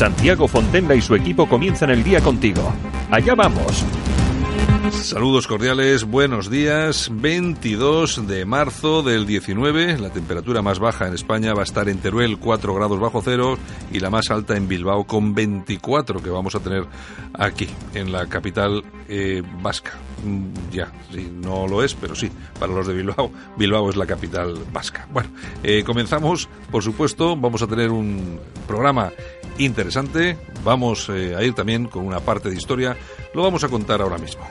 Santiago Fontenla y su equipo comienzan el día contigo. Allá vamos. Saludos cordiales, buenos días. 22 de marzo del 19, la temperatura más baja en España va a estar en Teruel 4 grados bajo cero y la más alta en Bilbao con 24 que vamos a tener aquí en la capital eh, vasca. Mm, ya, sí, no lo es, pero sí, para los de Bilbao, Bilbao es la capital vasca. Bueno, eh, comenzamos, por supuesto, vamos a tener un programa interesante, vamos eh, a ir también con una parte de historia, lo vamos a contar ahora mismo.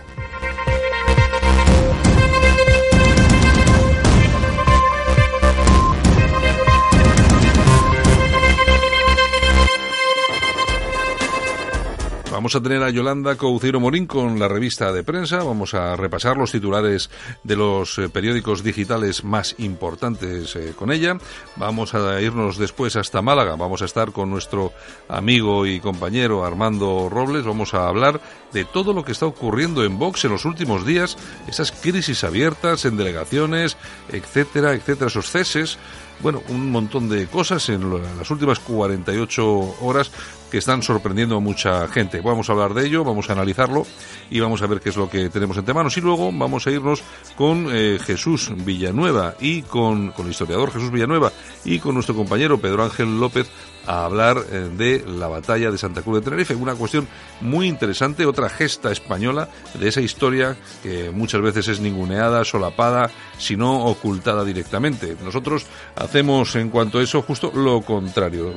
Vamos a tener a Yolanda Couceiro Morín con la revista de prensa. Vamos a repasar los titulares de los eh, periódicos digitales más importantes eh, con ella. Vamos a irnos después hasta Málaga. Vamos a estar con nuestro amigo y compañero Armando Robles. Vamos a hablar de todo lo que está ocurriendo en Vox en los últimos días, esas crisis abiertas en delegaciones, etcétera, etcétera, esos ceses bueno, un montón de cosas en las últimas 48 horas que están sorprendiendo a mucha gente. Vamos a hablar de ello, vamos a analizarlo y vamos a ver qué es lo que tenemos entre manos. Y luego vamos a irnos con eh, Jesús Villanueva y con, con el historiador Jesús Villanueva y con nuestro compañero Pedro Ángel López a hablar eh, de la batalla de Santa Cruz de Tenerife, una cuestión muy interesante, otra gesta española de esa historia que muchas veces es ninguneada, solapada, sino ocultada directamente. Nosotros hacemos en cuanto a eso justo lo contrario.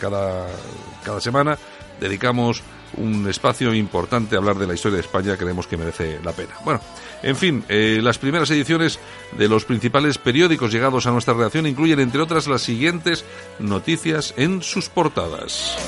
Cada, cada semana dedicamos un espacio importante a hablar de la historia de España, creemos que merece la pena. Bueno, en fin, eh, las primeras ediciones de los principales periódicos llegados a nuestra redacción incluyen, entre otras, las siguientes noticias en sus portadas.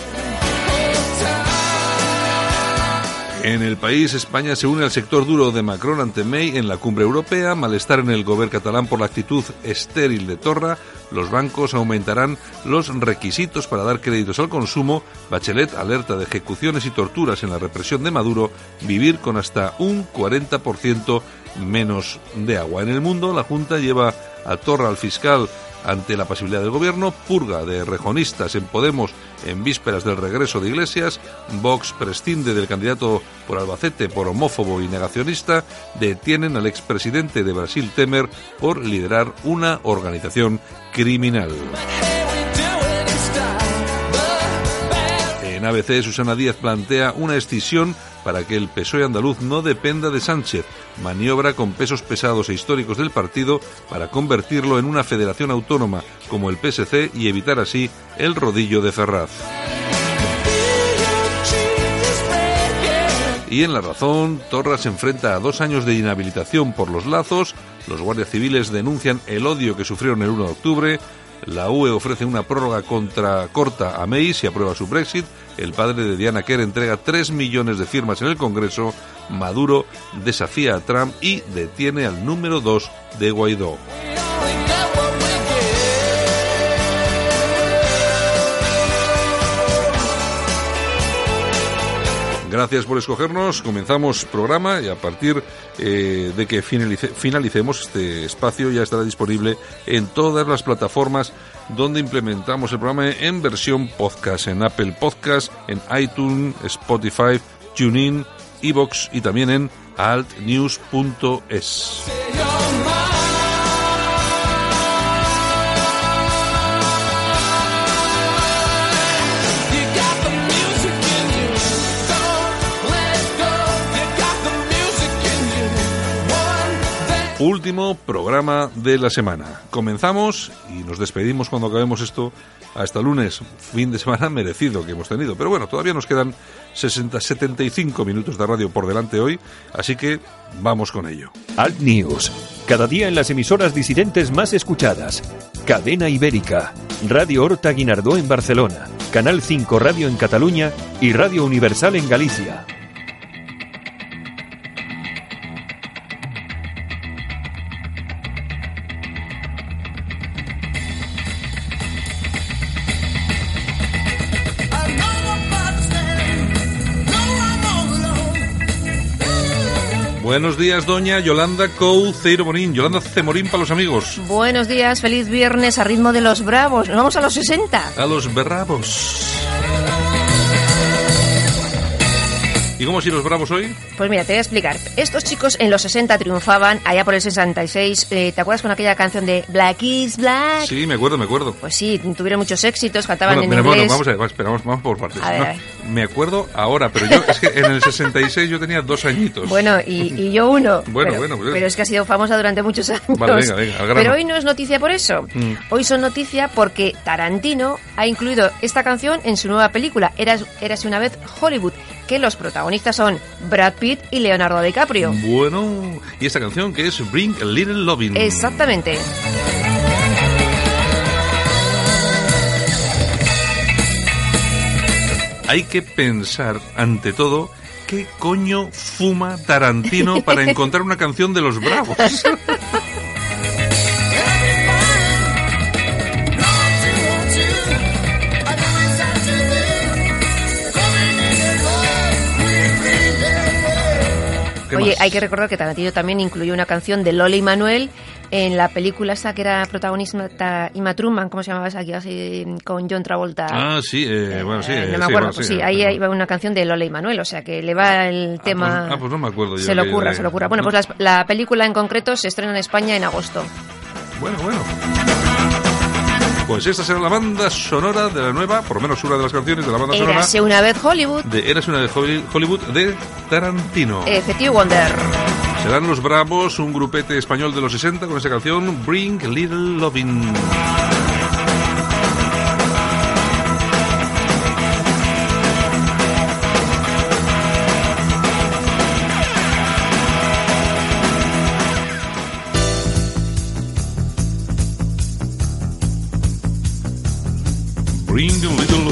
En el país, España se une al sector duro de Macron ante May en la cumbre europea, malestar en el gobierno catalán por la actitud estéril de Torra, los bancos aumentarán los requisitos para dar créditos al consumo, Bachelet alerta de ejecuciones y torturas en la represión de Maduro, vivir con hasta un 40% menos de agua. En el mundo, la Junta lleva a Torra al fiscal ante la posibilidad del gobierno, purga de rejonistas en Podemos en vísperas del regreso de Iglesias, Vox prescinde del candidato por Albacete por homófobo y negacionista, detienen al expresidente de Brasil Temer por liderar una organización criminal. En ABC, Susana Díaz plantea una escisión para que el PSOE andaluz no dependa de Sánchez, maniobra con pesos pesados e históricos del partido para convertirlo en una federación autónoma como el PSC y evitar así el rodillo de Ferraz. Y en La Razón, Torra se enfrenta a dos años de inhabilitación por los lazos, los guardias civiles denuncian el odio que sufrieron el 1 de octubre, la UE ofrece una prórroga contra corta a May si aprueba su Brexit. El padre de Diana Kerr entrega 3 millones de firmas en el Congreso. Maduro desafía a Trump y detiene al número 2 de Guaidó. Gracias por escogernos. Comenzamos programa y a partir eh, de que finalicemos este espacio ya estará disponible en todas las plataformas donde implementamos el programa en versión podcast, en Apple Podcast, en iTunes, Spotify, TuneIn, Evox y también en altnews.es. Último programa de la semana. Comenzamos y nos despedimos cuando acabemos esto hasta lunes, fin de semana merecido que hemos tenido. Pero bueno, todavía nos quedan 60, 75 minutos de radio por delante hoy, así que vamos con ello. Alt News, cada día en las emisoras disidentes más escuchadas. Cadena Ibérica, Radio Horta Guinardó en Barcelona. Canal 5 Radio en Cataluña y Radio Universal en Galicia. Buenos días, doña Yolanda Couceiro Morín. Yolanda Cemorín para los amigos. Buenos días, feliz viernes a ritmo de los bravos. Nos vamos a los 60. A los bravos. ¿Y cómo si los bravos hoy? Pues mira, te voy a explicar. Estos chicos en los 60 triunfaban, allá por el 66. Eh, ¿Te acuerdas con aquella canción de Black is Black? Sí, me acuerdo, me acuerdo. Pues sí, tuvieron muchos éxitos, cantaban Bueno, en pero inglés. bueno, vamos a ver, esperamos, vamos por partes. A ver, No, a ver. Me acuerdo ahora, pero yo, es que en el 66 yo tenía dos añitos. Bueno, y, y yo uno. Bueno, pero, bueno, pues- pero es que ha sido famosa durante muchos años. Vale, venga, venga, al grano. Pero hoy no es noticia por eso. Mm. Hoy son noticia porque Tarantino ha incluido esta canción en su nueva película, Eras, Érase una vez Hollywood, que los protagonistas son Brad Pitt y Leonardo DiCaprio. Bueno, y esta canción que es Bring a Little Loving. Exactamente. Hay que pensar, ante todo, qué coño fuma Tarantino para encontrar una canción de los bravos. ¿Qué Oye, más? hay que recordar que Tarantino también incluyó una canción de Lola y Manuel en la película esta que era protagonista Ima Truman, ¿cómo se llamaba esa? Así, con John Travolta. Ah, sí, eh, bueno, sí. Eh, eh, no me sí, acuerdo, bueno, pues sí, eh, ahí pero- iba una canción de Lola y Manuel, o sea que le va el tema... pues- ah, pues no me acuerdo yo Se lo ocurra, se lo ocurra. Bueno, pues las- la película en concreto se estrena en España en agosto. Bueno, bueno. Pues esta será la banda sonora de la nueva, por lo menos una de las canciones de la banda sonora Érase una vez Hollywood, de Eras una Holly- Hollywood de Tarantino. Stevie Wonder. Serán los Bravos, un grupete español de los 60 con esa canción Bring Little Lovin'. Bring a um Little Lovin'.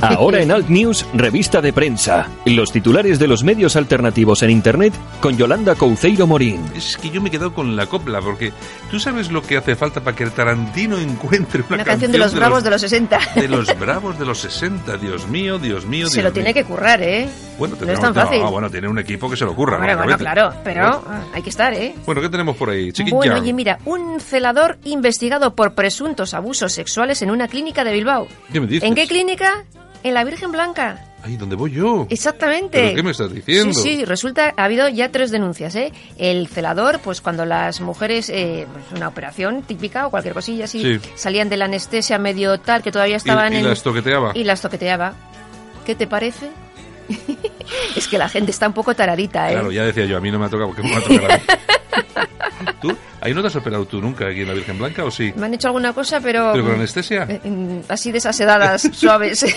Ahora en Alt News, revista de prensa. Los titulares de los medios alternativos en Internet con Yolanda Couceiro Morín. Es que yo me he quedado con la copla, porque tú sabes lo que hace falta para que el Tarantino encuentre una, Una canción de los bravos de los 60. de los bravos de los 60. Dios mío, Dios mío, Se Dios lo tiene mío. que currar, ¿eh? Bueno, no tendrá- es tan fácil. ah, bueno, tiene un equipo que se lo ocurra. Bueno, bueno, claro, pero ah, hay que estar, ¿eh? Bueno, ¿qué tenemos por ahí? Chiquilla. Bueno, oye, mira, un celador investigado por presuntos abusos sexuales en una clínica de Bilbao. ¿Qué me dices? ¿En qué clínica? En la Virgen Blanca. Ahí, ¿dónde voy yo? Exactamente. ¿Pero qué me estás diciendo? Sí, sí, resulta, ha habido ya tres denuncias, ¿eh? El celador, pues cuando las mujeres, eh, pues una operación típica o cualquier cosilla así, Sí. salían de la anestesia medio tal, que todavía Y, estaban y en... las toqueteaba. y las toqueteaba. ¿Qué te parece? es que la gente está un poco taradita, ¿eh? Claro, ya decía yo, a mí no me ha tocado, porque me va a tocar a mí. ¿Tú? ¿Ahí no te has operado tú nunca aquí en la Virgen Blanca o sí? Me han hecho alguna cosa, pero... ¿Pero con anestesia? Eh, mm, Así de esas sedadas suaves.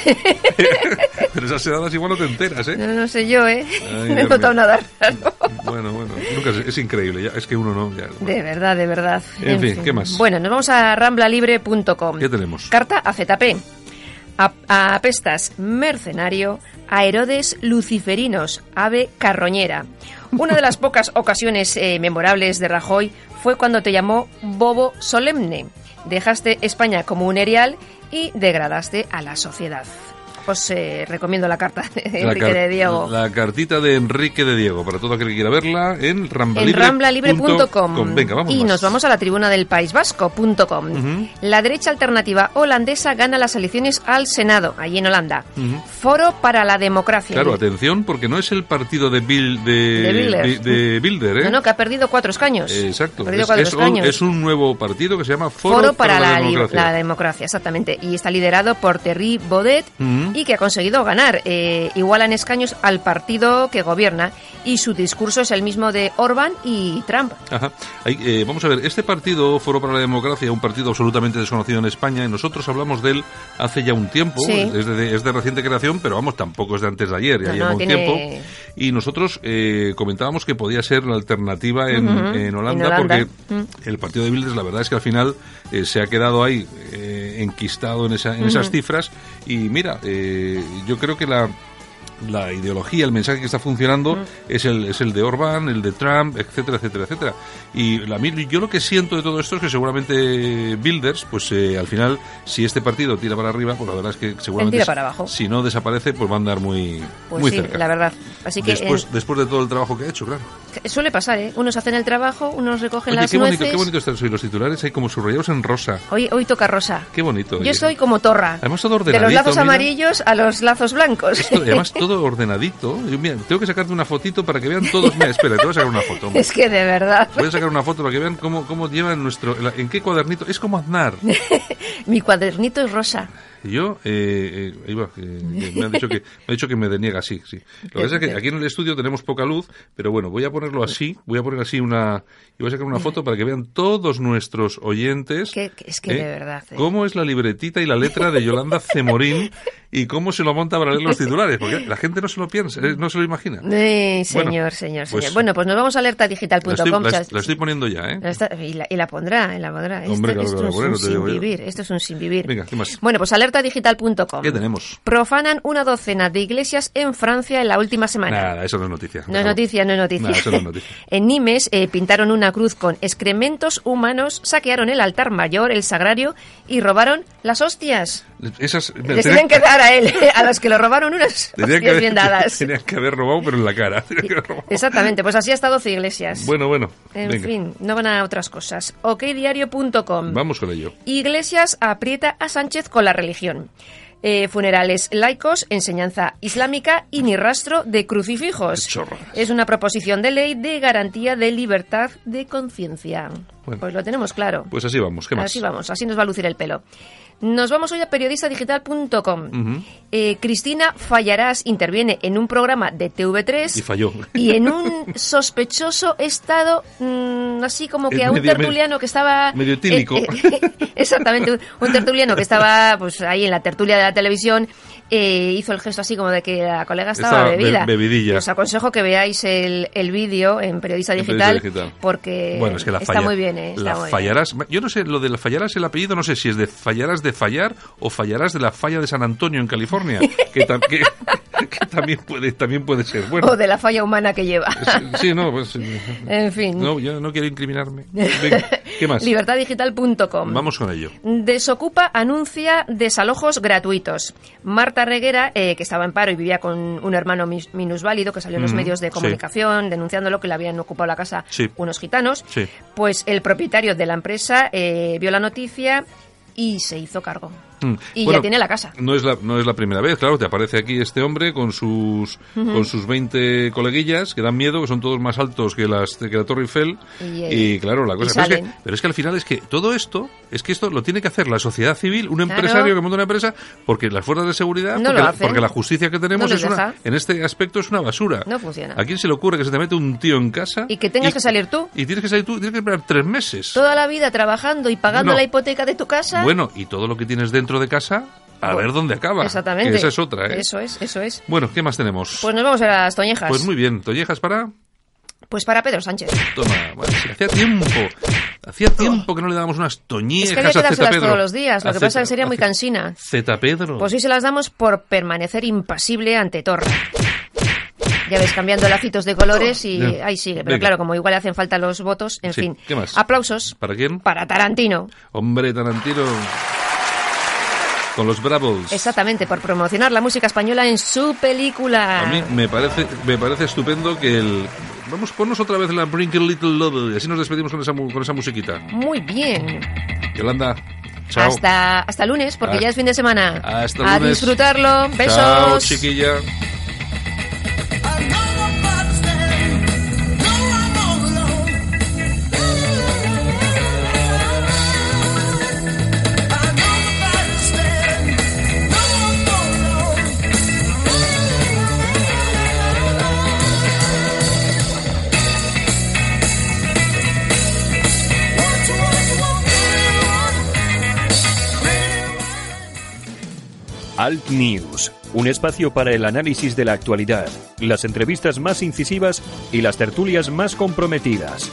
Pero esas sedadas igual no te enteras, ¿eh? no, no sé yo, ¿eh? Ay, no he notado nada raro. Bueno, bueno, nunca es, es increíble, ya, es que uno no. ya, bueno. De verdad, de verdad. En fin, ¿qué más? Bueno, nos vamos a ramblalibre.com. ¿Qué tenemos? Carta a ZP. A, a apestas mercenario, a Herodes luciferinos, ave carroñera. Una de las pocas ocasiones eh, memorables de Rajoy fue cuando te llamó bobo solemne. Dejaste España como un erial y degradaste a la sociedad. Os eh, recomiendo la carta de La Enrique de Diego. La cartita de Enrique de Diego, para todo aquel que quiera verla, en ramblalibre.com. ramblalibre.com Venga, vamos y más. nos vamos a la tribuna del País Vasco.com. Ujú. La derecha alternativa holandesa gana las elecciones al Senado, allí en Holanda. Foro para la democracia. Claro, atención, porque no es el partido de, Bill, de, De Bilder. de- de Bilder, ¿eh? No, no, que ha perdido cuatro escaños. Exacto. Ha perdido Es, cuatro es un, escaños. es un nuevo partido que se llama Foro, Foro para, la, li- Democracia. la democracia, exactamente. Y está liderado por Terry Baudet Ujú. Y que ha conseguido ganar. Eh, iguala en escaños al partido que gobierna. Y su discurso es el mismo de Orban y Trump. Ajá. Eh, vamos a ver, este partido, Foro para la Democracia, un partido absolutamente desconocido en España, y nosotros hablamos de él hace ya un tiempo, Sí. es, de, es de reciente creación, pero vamos, tampoco es de antes de ayer, ya No, lleva no, un tiene- tiempo. Y nosotros eh, comentábamos que podía ser la alternativa en, Holanda, en Holanda. porque el partido de Bildes, la verdad es que al final eh, se ha quedado ahí eh, enquistado en, esa, en esas cifras. Y mira, eh, yo creo que la la ideología, el mensaje que está funcionando es, el, es el de Orbán, el de Trump, etcétera, etcétera, etcétera. Y la, yo lo que siento de todo esto es que seguramente Builders, pues eh, al final, si este partido tira para arriba, pues la verdad es que seguramente tira para abajo. si no desaparece, pues va a andar muy, pues muy sí, cerca. la verdad. Así que después, después de todo el trabajo que ha hecho, claro. Suele pasar, ¿eh? Unos hacen el trabajo, unos recogen Oye, las qué bonito, nueces. qué bonito están hoy los titulares, hay como subrayados en rosa. Hoy, hoy toca rosa. Qué bonito. Yo oye. soy como torra. Además todo de los lazos mira. amarillos a los lazos blancos. Esto- además todo ordenadito. Yo, mira, tengo que sacarte una fotito para que vean todos. Mira, espera, te voy a sacar una foto. hombre. es que de verdad. Voy a sacar una foto para que vean cómo, cómo llevan nuestro... ¿En qué cuadernito? Es como Aznar. Mi cuadernito es rosa. Yo, eh, eh, que- que me, han dicho que, me ha dicho que me deniega así, sí. Lo que pasa es que aquí en el estudio tenemos poca luz, pero bueno, voy a ponerlo así, voy a poner así una... Y voy a sacar una foto para que vean todos nuestros oyentes... Que- que es que de verdad, eh. Cómo es la libretita y la letra de Yolanda Cemorín y cómo se lo monta para leer los titulares, porque la gente no se lo piensa, eh, no se lo imagina. Eh, señor, Bueno, señor, pues- señor. Bueno, pues nos vamos a alertadigital.com. la- la estoy poniendo ya, ¿eh? La está- y, la, y la pondrá, y la pondrá. Hombre, esto claro esto la es pondré, un sin vivir. Esto es un sin vivir. Venga, ¿qué más? Bueno, pues alertadigital.com. ¿Qué tenemos? Profanan una docena de iglesias en Francia en la última semana. Nada, eso no es noticia. No es noticia, no es noticia. Nada, eso no es noticia. en Nimes eh, pintaron una cruz con excrementos humanos, saquearon el altar mayor, el sagrario, y robaron las hostias. Esas... Les tienen que dar a él, a los que lo robaron unas Tenían que, hostias haber, bien dadas. tenían que haber robado, pero en la cara. Tenían. Exactamente, pues así ha estado 12 iglesias. Bueno, bueno. en venga. fin, no van a otras cosas. okdiario.com. Vamos con ello. Iglesias aprieta a Sánchez con la religión. Eh, funerales laicos, enseñanza islámica y ni rastro de crucifijos. Es una proposición de ley de garantía de libertad de conciencia. Bueno. Pues lo tenemos claro. Pues así vamos. ¿Qué más? Así vamos, así nos va a lucir el pelo. Nos vamos hoy a periodistadigital.com. Ujú. Eh, Cristina Fallarás interviene en un programa de TV3 Y falló. y en un sospechoso estado, mm, así como que a un medio- tertuliano que estaba... medio eh, eh, exactamente, un, un tertuliano que estaba pues ahí en la tertulia de la televisión hizo el gesto así como de que la colega estaba, Estaba be- bebida. bebidilla. Os aconsejo que veáis el, el vídeo en Periodista En Digital, Periodista Digital. porque Bueno, es que la está falla- muy bien. eh, está la muy bien. fallarás. Yo no sé, lo de la fallarás, el apellido, no sé si es de fallarás de fallar o fallarás de la falla de San Antonio en California, que, tam- que- que también puede también puede ser. Bueno, O de la falla humana que lleva. sí, sí, no, pues, en fin. no, yo no quiero incriminarme. Venga, ¿qué más? Libertaddigital.com. Vamos con ello. Desocupa anuncia desalojos gratuitos. Marta Reguera, eh, que estaba en paro y vivía con un hermano minusválido que salió en los Mm, medios de sí. comunicación denunciándolo que le habían ocupado la casa Sí. unos gitanos, Sí. pues el propietario de la empresa eh, vio la noticia y se hizo cargo. Mm. Y Bueno, ya tiene la casa. No es la, no es la primera vez, claro, te aparece aquí este hombre con sus con sus 20 coleguillas que dan miedo, que son todos más altos que las que la Torre Eiffel Y, eh, y, claro, la cosa pero es, que, pero es que al final es que todo esto, es que esto lo tiene que hacer la sociedad civil, un Claro. empresario que monta una empresa porque las fuerzas de seguridad, No porque, la, hacen. porque la justicia que tenemos No es una, en este aspecto es una basura. No funciona. ¿A quién se le ocurre que se te mete un tío en casa Y que tengas que salir tú. Y tienes que salir tú, tienes que esperar tres meses. Toda la vida trabajando y pagando No. la hipoteca de tu casa. Bueno, y todo lo que tienes dentro de casa, a Bueno, ver dónde acaba. Exactamente. Que esa es otra, ¿eh? Eso es, eso es. Bueno, ¿qué más tenemos? Pues nos vamos a las toñejas. Pues muy bien, Toñejas para. Pues para Pedro Sánchez. Toma, bueno, sí, hacía tiempo. Hacía tiempo que no le dábamos unas toñejas Es que había que a Pedro. todos los días. Lo A que Zeta- pasa es que sería muy cansina. Zeta Pedro. Pues sí se las damos por permanecer impasible ante Torra. Ya ves, cambiando lacitos de colores y ahí sigue. Pero Venga. claro, como igual hacen falta los votos, en Sí, fin. ¿qué más? Aplausos ¿Para quién? para Tarantino. Hombre, Tarantino. Con los Bravos. Exactamente, por promocionar la música española en su película. A mí me parece, me parece estupendo que el. Vamos, ponnos otra vez la Bring a Little Love y así nos despedimos con esa, con esa musiquita. Muy bien. Yolanda, chao. Hasta, hasta lunes, porque Ah, ya es fin de semana. hasta A lunes. disfrutarlo. Besos. Chao, chiquilla. Alt News, un espacio para el análisis de la actualidad, las entrevistas más incisivas y las tertulias más comprometidas.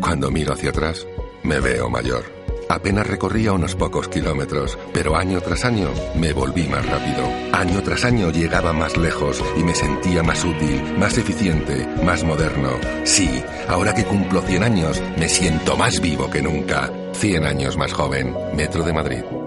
Cuando miro hacia atrás, me veo mayor. Apenas recorría unos pocos kilómetros, pero año tras año me volví más rápido. Año tras año llegaba más lejos y me sentía más útil, más eficiente, más moderno. Sí, ahora que cumplo 100 años, me siento más vivo que nunca. 100 años más joven. Metro de Madrid.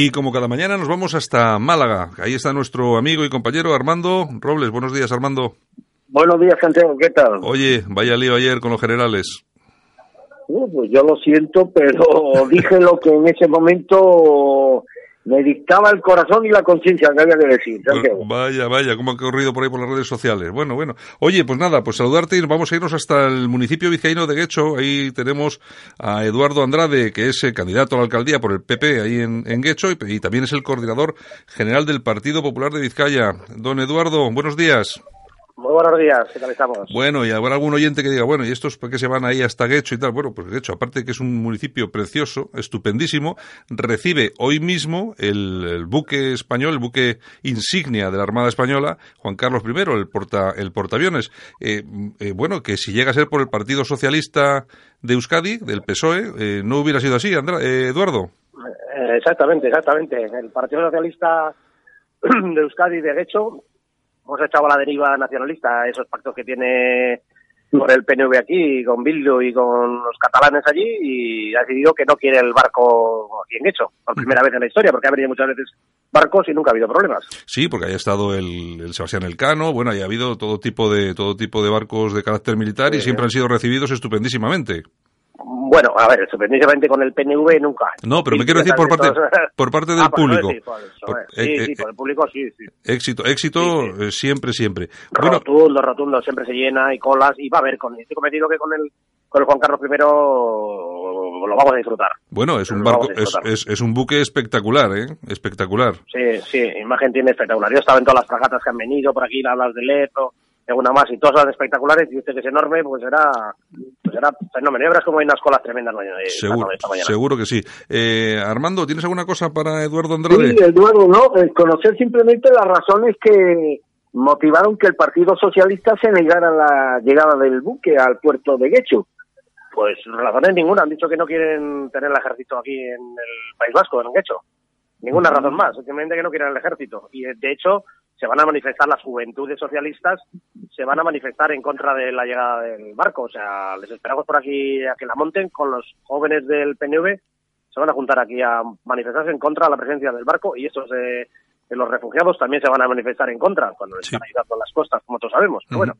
Y como cada mañana nos vamos hasta Málaga. Ahí está nuestro amigo y compañero Armando Robles. Buenos días, Armando. Buenos días, Santiago, ¿qué tal? Oye, vaya lío ayer con los generales. Uh, pues yo lo siento, pero dije lo que en ese momento me dictaba el corazón y la conciencia que había que decir, Santiago. Vaya, vaya, cómo ha corrido por ahí por las redes sociales. Bueno, bueno. Oye, pues nada, pues saludarte y vamos a irnos hasta el municipio vizcaíno de Guecho. Ahí tenemos a Eduardo Andrade, que es eh, candidato a la alcaldía por el PP ahí en, en Guecho y, y también es el coordinador general del Partido Popular de Vizcaya. Don Eduardo, buenos días. Muy buenos días, ¿qué tal estamos? Bueno, y habrá algún oyente que diga, bueno, ¿y estos por qué se van ahí hasta Guecho y tal? Bueno, pues Guecho, aparte de que es un municipio precioso, estupendísimo, recibe hoy mismo el, el buque español, el buque insignia de la Armada Española, Juan Carlos I, el, porta, el portaaviones. Eh, eh, bueno, que si llega a ser por el Partido Socialista de Euskadi, del PSOE, eh, no hubiera sido así, Andra- eh, Eduardo. Eh, exactamente, exactamente. El Partido Socialista de Euskadi, de hecho, hemos echado a la deriva nacionalista esos pactos que tiene con el PNV aquí, con Bildu y con los catalanes allí, y ha decidido que no quiere el barco aquí en hecho, por primera vez en la historia, porque ha venido muchas veces barcos y nunca ha habido problemas. Sí, porque haya estado el, el Sebastián Elcano, bueno, y ha habido todo tipo de todo tipo de barcos de carácter militar y siempre han sido recibidos estupendísimamente. Bueno, a ver, sorprendentemente con el PNV nunca. No, pero me quiero decir por parte por parte del Ah, eso público. sí, por eso, Por- eh. sí, eh, sí, eh, por el público sí, sí. Éxito, éxito Sí, siempre, siempre. Bueno, rotundo, rotundo, siempre se llena y colas y va a haber, con, estoy convencido que con el, con el Juan Carlos I lo vamos a disfrutar. bueno, es un barco, es, disfrutar. es, es un buque espectacular, ¿eh? Espectacular. Sí, sí, imagen tiene espectacular. Yo he estado en todas las fragatas que han venido por aquí, las de Alguna más, y todas son espectaculares, y usted que es enorme, pues será, pues será fenómeno. Ya verás como hay unas colas tremendas mañana, eh, Seguro, esta mañana. seguro que sí. Eh, Armando, ¿tienes alguna cosa para Eduardo Andrade? Sí, Eduardo, no, eh, conocer simplemente las razones que motivaron que el Partido Socialista se negara la llegada del buque al puerto de Guecho. Pues razones ninguna, han dicho que no quieren tener el ejército aquí en el País Vasco, en Guecho. Ninguna razón más, simplemente que no quieren el ejército. Y de hecho, se van a manifestar las juventudes socialistas, se van a manifestar en contra de la llegada del barco. O sea, les esperamos por aquí a que la monten con los jóvenes del PNV se van a juntar aquí a manifestarse en contra de la presencia del barco y estos de, de los refugiados también se van a manifestar en contra cuando les Sí. están ayudando en las costas, como todos sabemos. Pero bueno,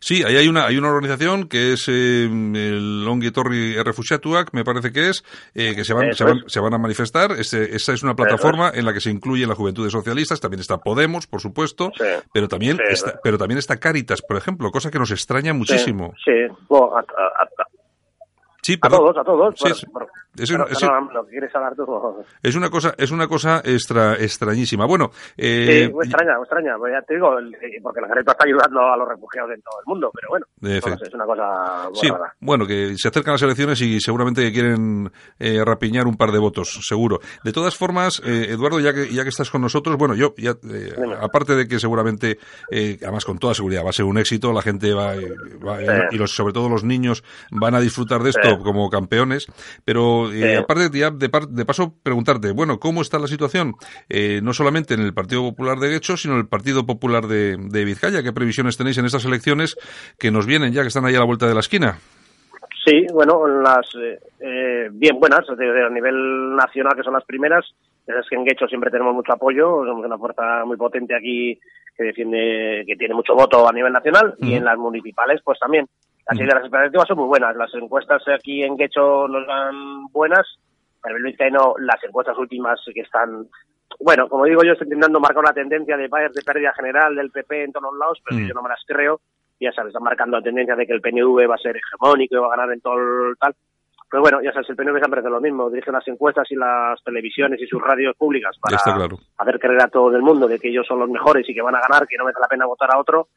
Sí, ahí hay una, hay una organización que es eh, el Ongi Torri Refugiatuak, me parece que es, eh, que se van, se van, es. se van a manifestar. Ese- esa es una plataforma en la que se incluyen las juventudes socialistas, también está Podemos, por supuesto, Sí. pero también Sí, está, pero también está Caritas, por ejemplo, cosa que nos extraña muchísimo. Sí, sí. Bueno, a, a- a- todos, a todos. Sí, Bueno, sí. bueno, Es pero- un- es- pero lo que quieres hablar tú. Es una cosa, es una cosa extra, extrañísima. Bueno, eh, Sí, muy extraña, muy extraña. Pues ya te digo, el- porque el ejército está ayudando a los refugiados en todo el mundo, pero bueno, es una cosa muy Sí, rara. bueno, que se acercan las elecciones y seguramente quieren eh, rapiñar un par de votos, seguro. De todas formas, eh, Eduardo, ya que, ya que estás con nosotros, bueno, yo, ya, eh, aparte de que seguramente, eh, además con toda seguridad va a ser un éxito, la gente va, eh, va- y los, sobre todo los niños van a disfrutar de esto. Como campeones, pero eh, aparte de, ya de, par- de paso preguntarte, bueno, ¿cómo está la situación? Eh, no solamente en el Partido Popular de Guecho, sino en el Partido Popular de, de Vizcaya. ¿Qué previsiones tenéis en estas elecciones que nos vienen ya, que están ahí a la vuelta de la esquina? Sí, bueno, las eh, bien buenas, es decir, a nivel nacional, que son las primeras. Es que en Guecho siempre tenemos mucho apoyo, somos una fuerza muy potente aquí que defiende, que tiene mucho voto a nivel nacional, y en las municipales, pues también. Así que las expectativas son muy buenas. Las encuestas aquí en Guecho nos dan buenas. A nivel vizcaíno, las encuestas últimas que están bueno, como digo yo, estoy intentando marcar una tendencia de, de pérdida general del PP en todos los lados, pero Mm. yo no me las creo. Ya sabes, están marcando la tendencia de que el PNV va a ser hegemónico y va a ganar en todo el tal. Pero bueno, ya sabes, el PNV siempre hace lo mismo, dirige las encuestas y las televisiones y sus radios públicas para claro. hacer creer a todo el mundo de que ellos son los mejores y que van a ganar, que no merece la pena votar a otro.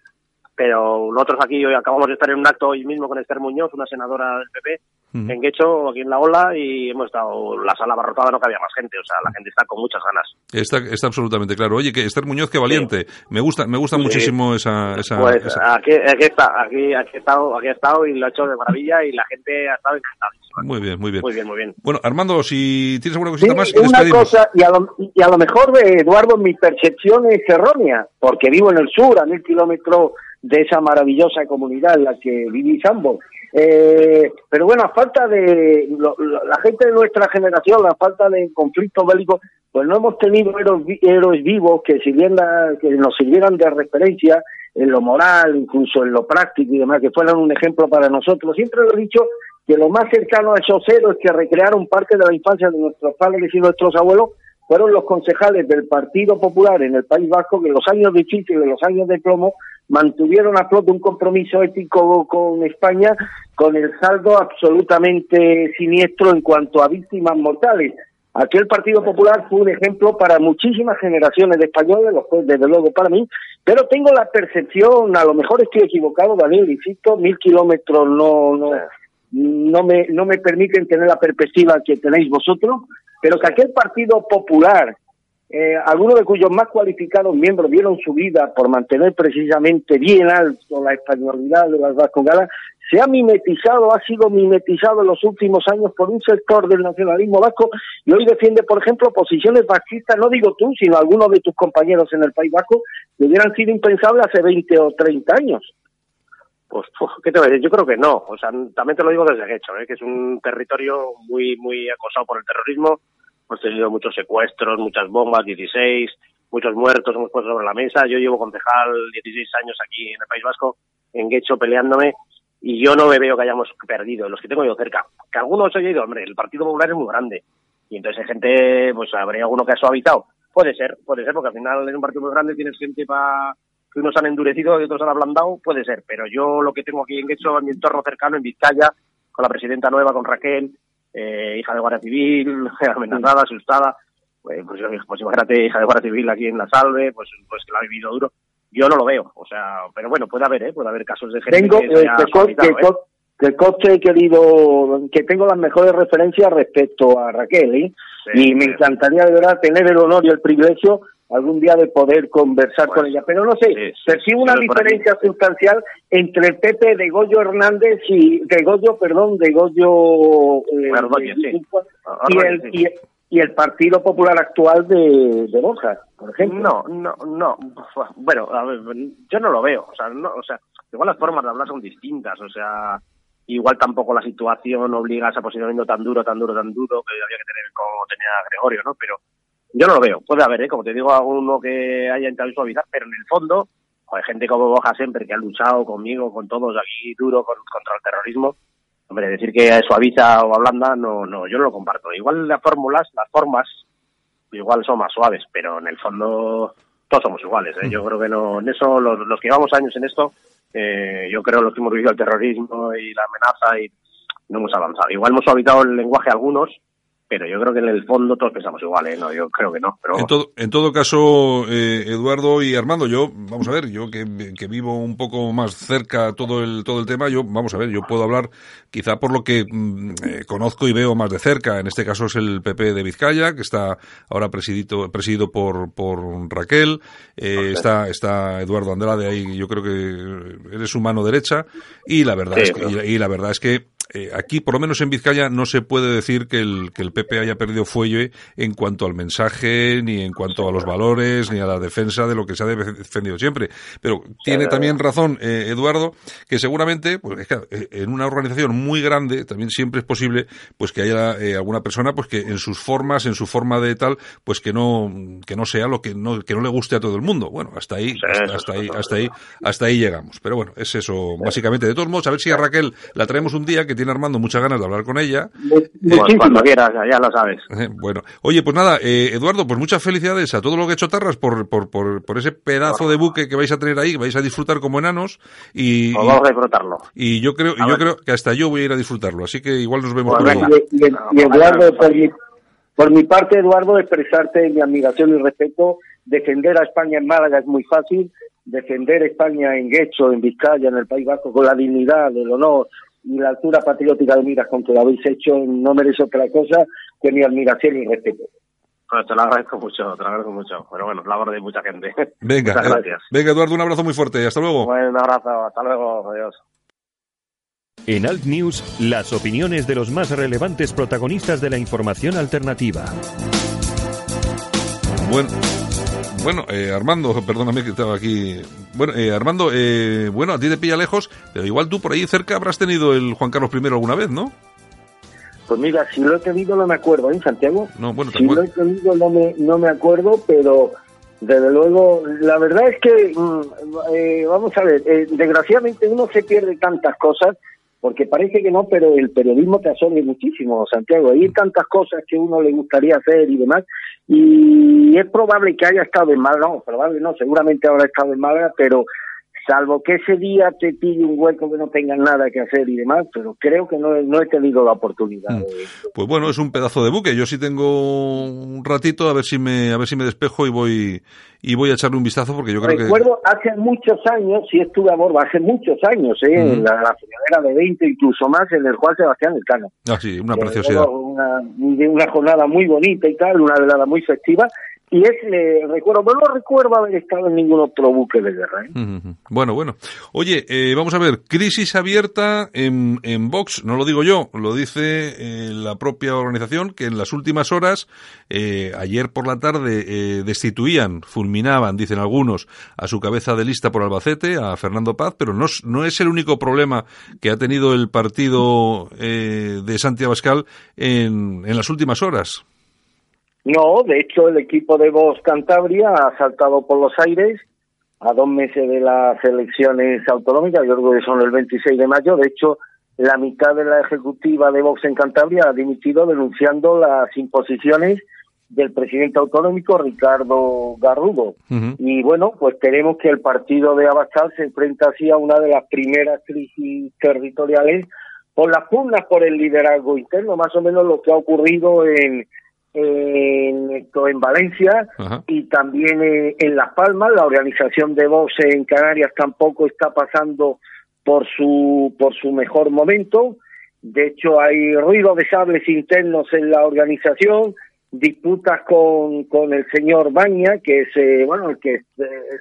Pero nosotros aquí hoy acabamos de estar en un acto hoy mismo con Esther Muñoz, una senadora del PP, en Guecho, aquí en la ola, y hemos estado, la sala abarrotada no cabía más gente, o sea, la gente está con muchas ganas. Está, está absolutamente claro. Oye, que Esther Muñoz, qué valiente. Me gusta, me gusta Sí. muchísimo esa, esa, Pues esa- aquí, aquí está, aquí, aquí he estado, aquí he estado y lo ha hecho de maravilla y la gente ha estado encantada. Muy bien, muy bien. Muy bien, muy bien. Bueno, Armando, si tienes alguna Sí, cosita más, y una despedimos. cosa, y a, lo, y a lo mejor, eh, Eduardo, mi percepción es errónea, porque vivo en el sur, a mil kilómetros de esa maravillosa comunidad en la que vivís ambos. Eh, pero bueno, a falta de lo- la gente de nuestra generación, a falta de conflictos bélicos, pues no hemos tenido héroes, héroes vivos que, que nos sirvieran de referencia en lo moral, incluso en lo práctico y demás, que fueran un ejemplo para nosotros. Siempre lo he dicho que lo más cercano a esos héroes que recrearon parte de la infancia de nuestros padres y nuestros abuelos fueron los concejales del Partido Popular en el País Vasco que en los años difíciles, en los años de plomo, mantuvieron a flote un compromiso ético con España con el saldo absolutamente siniestro en cuanto a víctimas mortales. Aquel Partido Popular fue un ejemplo para muchísimas generaciones de españoles, desde luego para mí, pero tengo la percepción, a lo mejor estoy equivocado, Daniel, insisto, mil kilómetros no, no, no me, no me permiten tener la perspectiva que tenéis vosotros, pero que aquel Partido Popular, eh, algunos de cuyos más cualificados miembros dieron su vida por mantener precisamente bien alto la españolidad de las vascongadas, se ha mimetizado, ha sido mimetizado en los últimos años por un sector del nacionalismo vasco y hoy defiende, por ejemplo, posiciones vasquistas, no digo tú, sino algunos de tus compañeros en el País Vasco, que hubieran sido impensables hace 20 o 30 años. Pues, uf, ¿qué te voy a decir? Yo creo que no. O sea, también te lo digo desde Guecho, ¿eh? que es un territorio muy, muy acosado por el terrorismo. Hemos tenido muchos secuestros, muchas bombas, 16, muchos muertos hemos puesto sobre la mesa. Yo llevo concejal 16 años aquí en el País Vasco, en Guecho, peleándome, y yo no me veo que hayamos perdido, los que tengo yo cerca. Que algunos he oído, hombre, el Partido Popular es muy grande, y entonces hay gente, pues habría alguno que ha suavizado. Puede ser, puede ser, porque al final en un partido muy grande tienes gente para que unos han endurecido y otros han ablandado, puede ser, pero yo lo que tengo aquí en Guecho, en mi entorno cercano, en Vizcaya, con la presidenta nueva, con Raquel, eh, hija de Guardia Civil, amenazada, asustada, pues, pues, pues imagínate, hija de Guardia Civil aquí en La Salve, pues, pues que la ha vivido duro. Yo no lo veo, o sea, pero bueno, puede haber, ¿eh? Puede haber casos de gente Tengo que eh, que, co- que ¿eh? co- que conste, querido, que tengo las mejores referencias respecto a Raquel, ¿eh? Sí, y me encantaría de verdad tener el honor y el privilegio algún día de poder conversar con ella. Pero no sé, sí, percibo una diferencia sustancial entre el Pepe de Goyo Hernández y de Goyo, perdón, de Goyo eh, sí. y, el, sí. y, y el Partido Popular actual de, de Borja, por ejemplo. No, no, no. Bueno, a ver, yo no lo veo. O sea, no, o sea, igual las formas de hablar son distintas. O sea, igual tampoco la situación obliga a ese posicionamiento tan duro, tan duro, tan duro que había que tener como tenía Gregorio, ¿no? Pero yo no lo veo. Puede haber, ¿eh? Como te digo, alguno que haya intentado suavizar, pero en el fondo, hay gente como Boja siempre que ha luchado conmigo, con todos aquí duro con- contra el terrorismo. Hombre, decir que suaviza o ablanda, no, no, yo no lo comparto. Igual las fórmulas, las formas, igual son más suaves, pero en el fondo todos somos iguales. ¿eh? Yo creo que no, en eso, los, los que llevamos años en esto, eh, yo creo los que hemos vivido el terrorismo y la amenaza y no hemos avanzado. Igual hemos suavizado el lenguaje algunos, pero yo creo que en el fondo todos pensamos igual, ¿eh? No, yo creo que no. Pero En todo, en todo caso, eh, Eduardo y Armando, yo, vamos a ver, yo que, que vivo un poco más cerca todo el, todo el tema, yo, vamos a ver, yo puedo hablar quizá por lo que mm, eh, conozco y veo más de cerca. En este caso es el PP de Vizcaya, que está ahora presidido, presidido por, por Raquel. Eh, está, está Eduardo Andrade ahí, yo creo que eres su mano derecha. Y la verdad Sí, es que, claro. y, y la verdad es que eh, aquí, por lo menos en Vizcaya, no se puede decir que el, que el PP haya perdido fuelle en cuanto al mensaje, ni en cuanto a los valores, ni a la defensa de lo que se ha defendido siempre. Pero tiene también razón eh, Eduardo, que seguramente, pues es que, eh, en una organización muy grande, también siempre es posible, pues que haya eh, alguna persona, pues que en sus formas, en su forma de tal, pues que no, que no sea lo que no, que no le guste a todo el mundo. Bueno, hasta ahí, hasta, ahí, hasta ahí, hasta ahí llegamos. Pero bueno, es eso, básicamente. De todos modos, a ver si a Raquel la traemos un día que tiene Armando muchas ganas de hablar con ella. Pues cuando quieras, ya lo sabes. Eh, Bueno, oye, pues nada, eh, Eduardo, pues muchas felicidades a todo lo que he hecho Tarras por, por, por, por ese pedazo de buque que vais a tener ahí, que vais a disfrutar como enanos y, Pues vamos a disfrutarlo. y yo creo, y yo creo que hasta yo voy a ir a disfrutarlo, así que igual nos vemos Pues por ahí. Y, y- y Eduardo, por mi, por mi parte, Eduardo, expresarte mi admiración y respeto. Defender a España en Málaga es muy fácil. Defender a España en Guecho, en Vizcaya, en el País Vasco, con la dignidad, el honor y la altura patriótica de miras con que lo habéis hecho, no merece otra cosa que mi admiración y respeto. Pues te lo agradezco mucho, te lo agradezco mucho. Pero bueno, labor de mucha gente. Venga, Muchas eh, gracias. venga, Eduardo, un abrazo muy fuerte, hasta luego. Bueno, un abrazo, hasta luego, adiós. En Alt News, las opiniones de los más relevantes protagonistas de la información alternativa. Bueno, bueno eh, Armando, perdóname que estaba aquí. Bueno, eh, Armando, eh, bueno, a ti te pilla lejos, pero igual tú por ahí cerca habrás tenido el Juan Carlos I alguna vez, ¿no? Pues mira, si lo he tenido no me acuerdo, ¿eh, Santiago? No, bueno, te Si lo he tenido no me, no me acuerdo, pero desde luego, la verdad es que, mm, eh, vamos a ver, eh, desgraciadamente uno se pierde tantas cosas, porque parece que no, pero el periodismo te absorbe muchísimo, Santiago. Hay tantas cosas que uno le gustaría hacer y demás, y es probable que haya estado en Málaga, no, probable no, seguramente habrá estado en Málaga, pero salvo que ese día te pille un hueco que no tengas nada que hacer y demás, pero creo que no, he- no he tenido la oportunidad. Mm. de- Pues bueno, es un pedazo de buque. Yo sí tengo un ratito a ver si me a ver si me despejo y voy y voy a echarle un vistazo porque yo creo que Recuerdo hace muchos años, sí estuve a bordo, hace muchos años, ¿eh? En la, la de 20, incluso más, en el Juan Sebastián Elcano. ah sí, una preciosidad. Una, una jornada muy bonita y tal, una velada muy festiva. Y es, eh, recuerdo, no recuerdo haber estado en ningún otro buque de guerra. ¿eh? Bueno, bueno. Oye, eh, vamos a ver, crisis abierta en, en Vox, no lo digo yo, lo dice eh, la propia organización, que en las últimas horas, eh, ayer por la tarde, eh, destituían, fulminaban, dicen algunos, a su cabeza de lista por Albacete, a Fernando Paz, pero no, no es el único problema que ha tenido el partido de Santiago Abascal en, en las últimas horas. No, de hecho el equipo de Vox Cantabria ha saltado por los aires a dos meses de las elecciones autonómicas, yo creo que son el 26 de mayo, de hecho la mitad de la ejecutiva de Vox en Cantabria ha dimitido denunciando las imposiciones del presidente autonómico Ricardo Garrudo. Y bueno, pues tenemos que el partido de Abascal se enfrenta así a una de las primeras crisis territoriales por las pugnas por el liderazgo interno, más o menos lo que ha ocurrido en, en, en Valencia Ajá. y también eh, en Las Palmas. La organización de Vox en Canarias tampoco está pasando por su, por su mejor momento. De hecho, hay ruido de sables internos en la organización, disputas con, con el señor Baña, que es, eh, bueno, el que eh,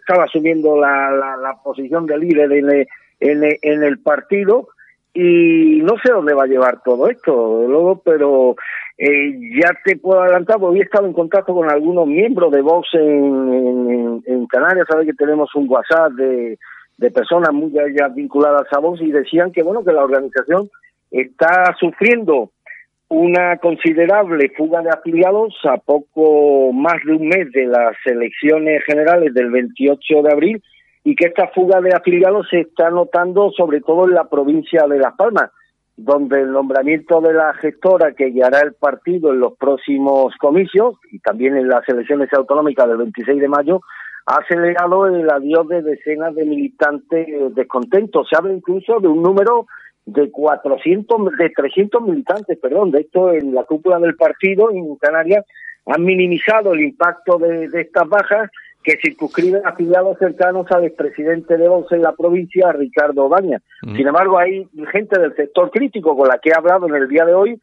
estaba asumiendo la, la, la posición de líder en el, en, el, en el partido. Y no sé dónde va a llevar todo esto, luego, pero eh, ya te puedo adelantar, porque he estado en contacto con algunos miembros de Vox en, en, Canarias, sabes que tenemos un WhatsApp de, de personas muy ya vinculadas a Vox y decían que bueno que la organización está sufriendo una considerable fuga de afiliados a poco más de un mes de las elecciones generales del 28 de abril y que esta fuga de afiliados se está notando sobre todo en la provincia de Las Palmas, donde el nombramiento de la gestora que guiará el partido en los próximos comicios y también en las elecciones autonómicas del 26 de mayo ha acelerado el adiós de decenas de militantes descontentos. Se habla incluso de un número de 400, de 300 militantes, perdón, de esto en la cúpula del partido en Canarias han minimizado el impacto de, de estas bajas que circunscriben afiliados cercanos al expresidente de Vox en la provincia, Ricardo Baña. Mm. Sin embargo, hay gente del sector crítico con la que he hablado en el día de hoy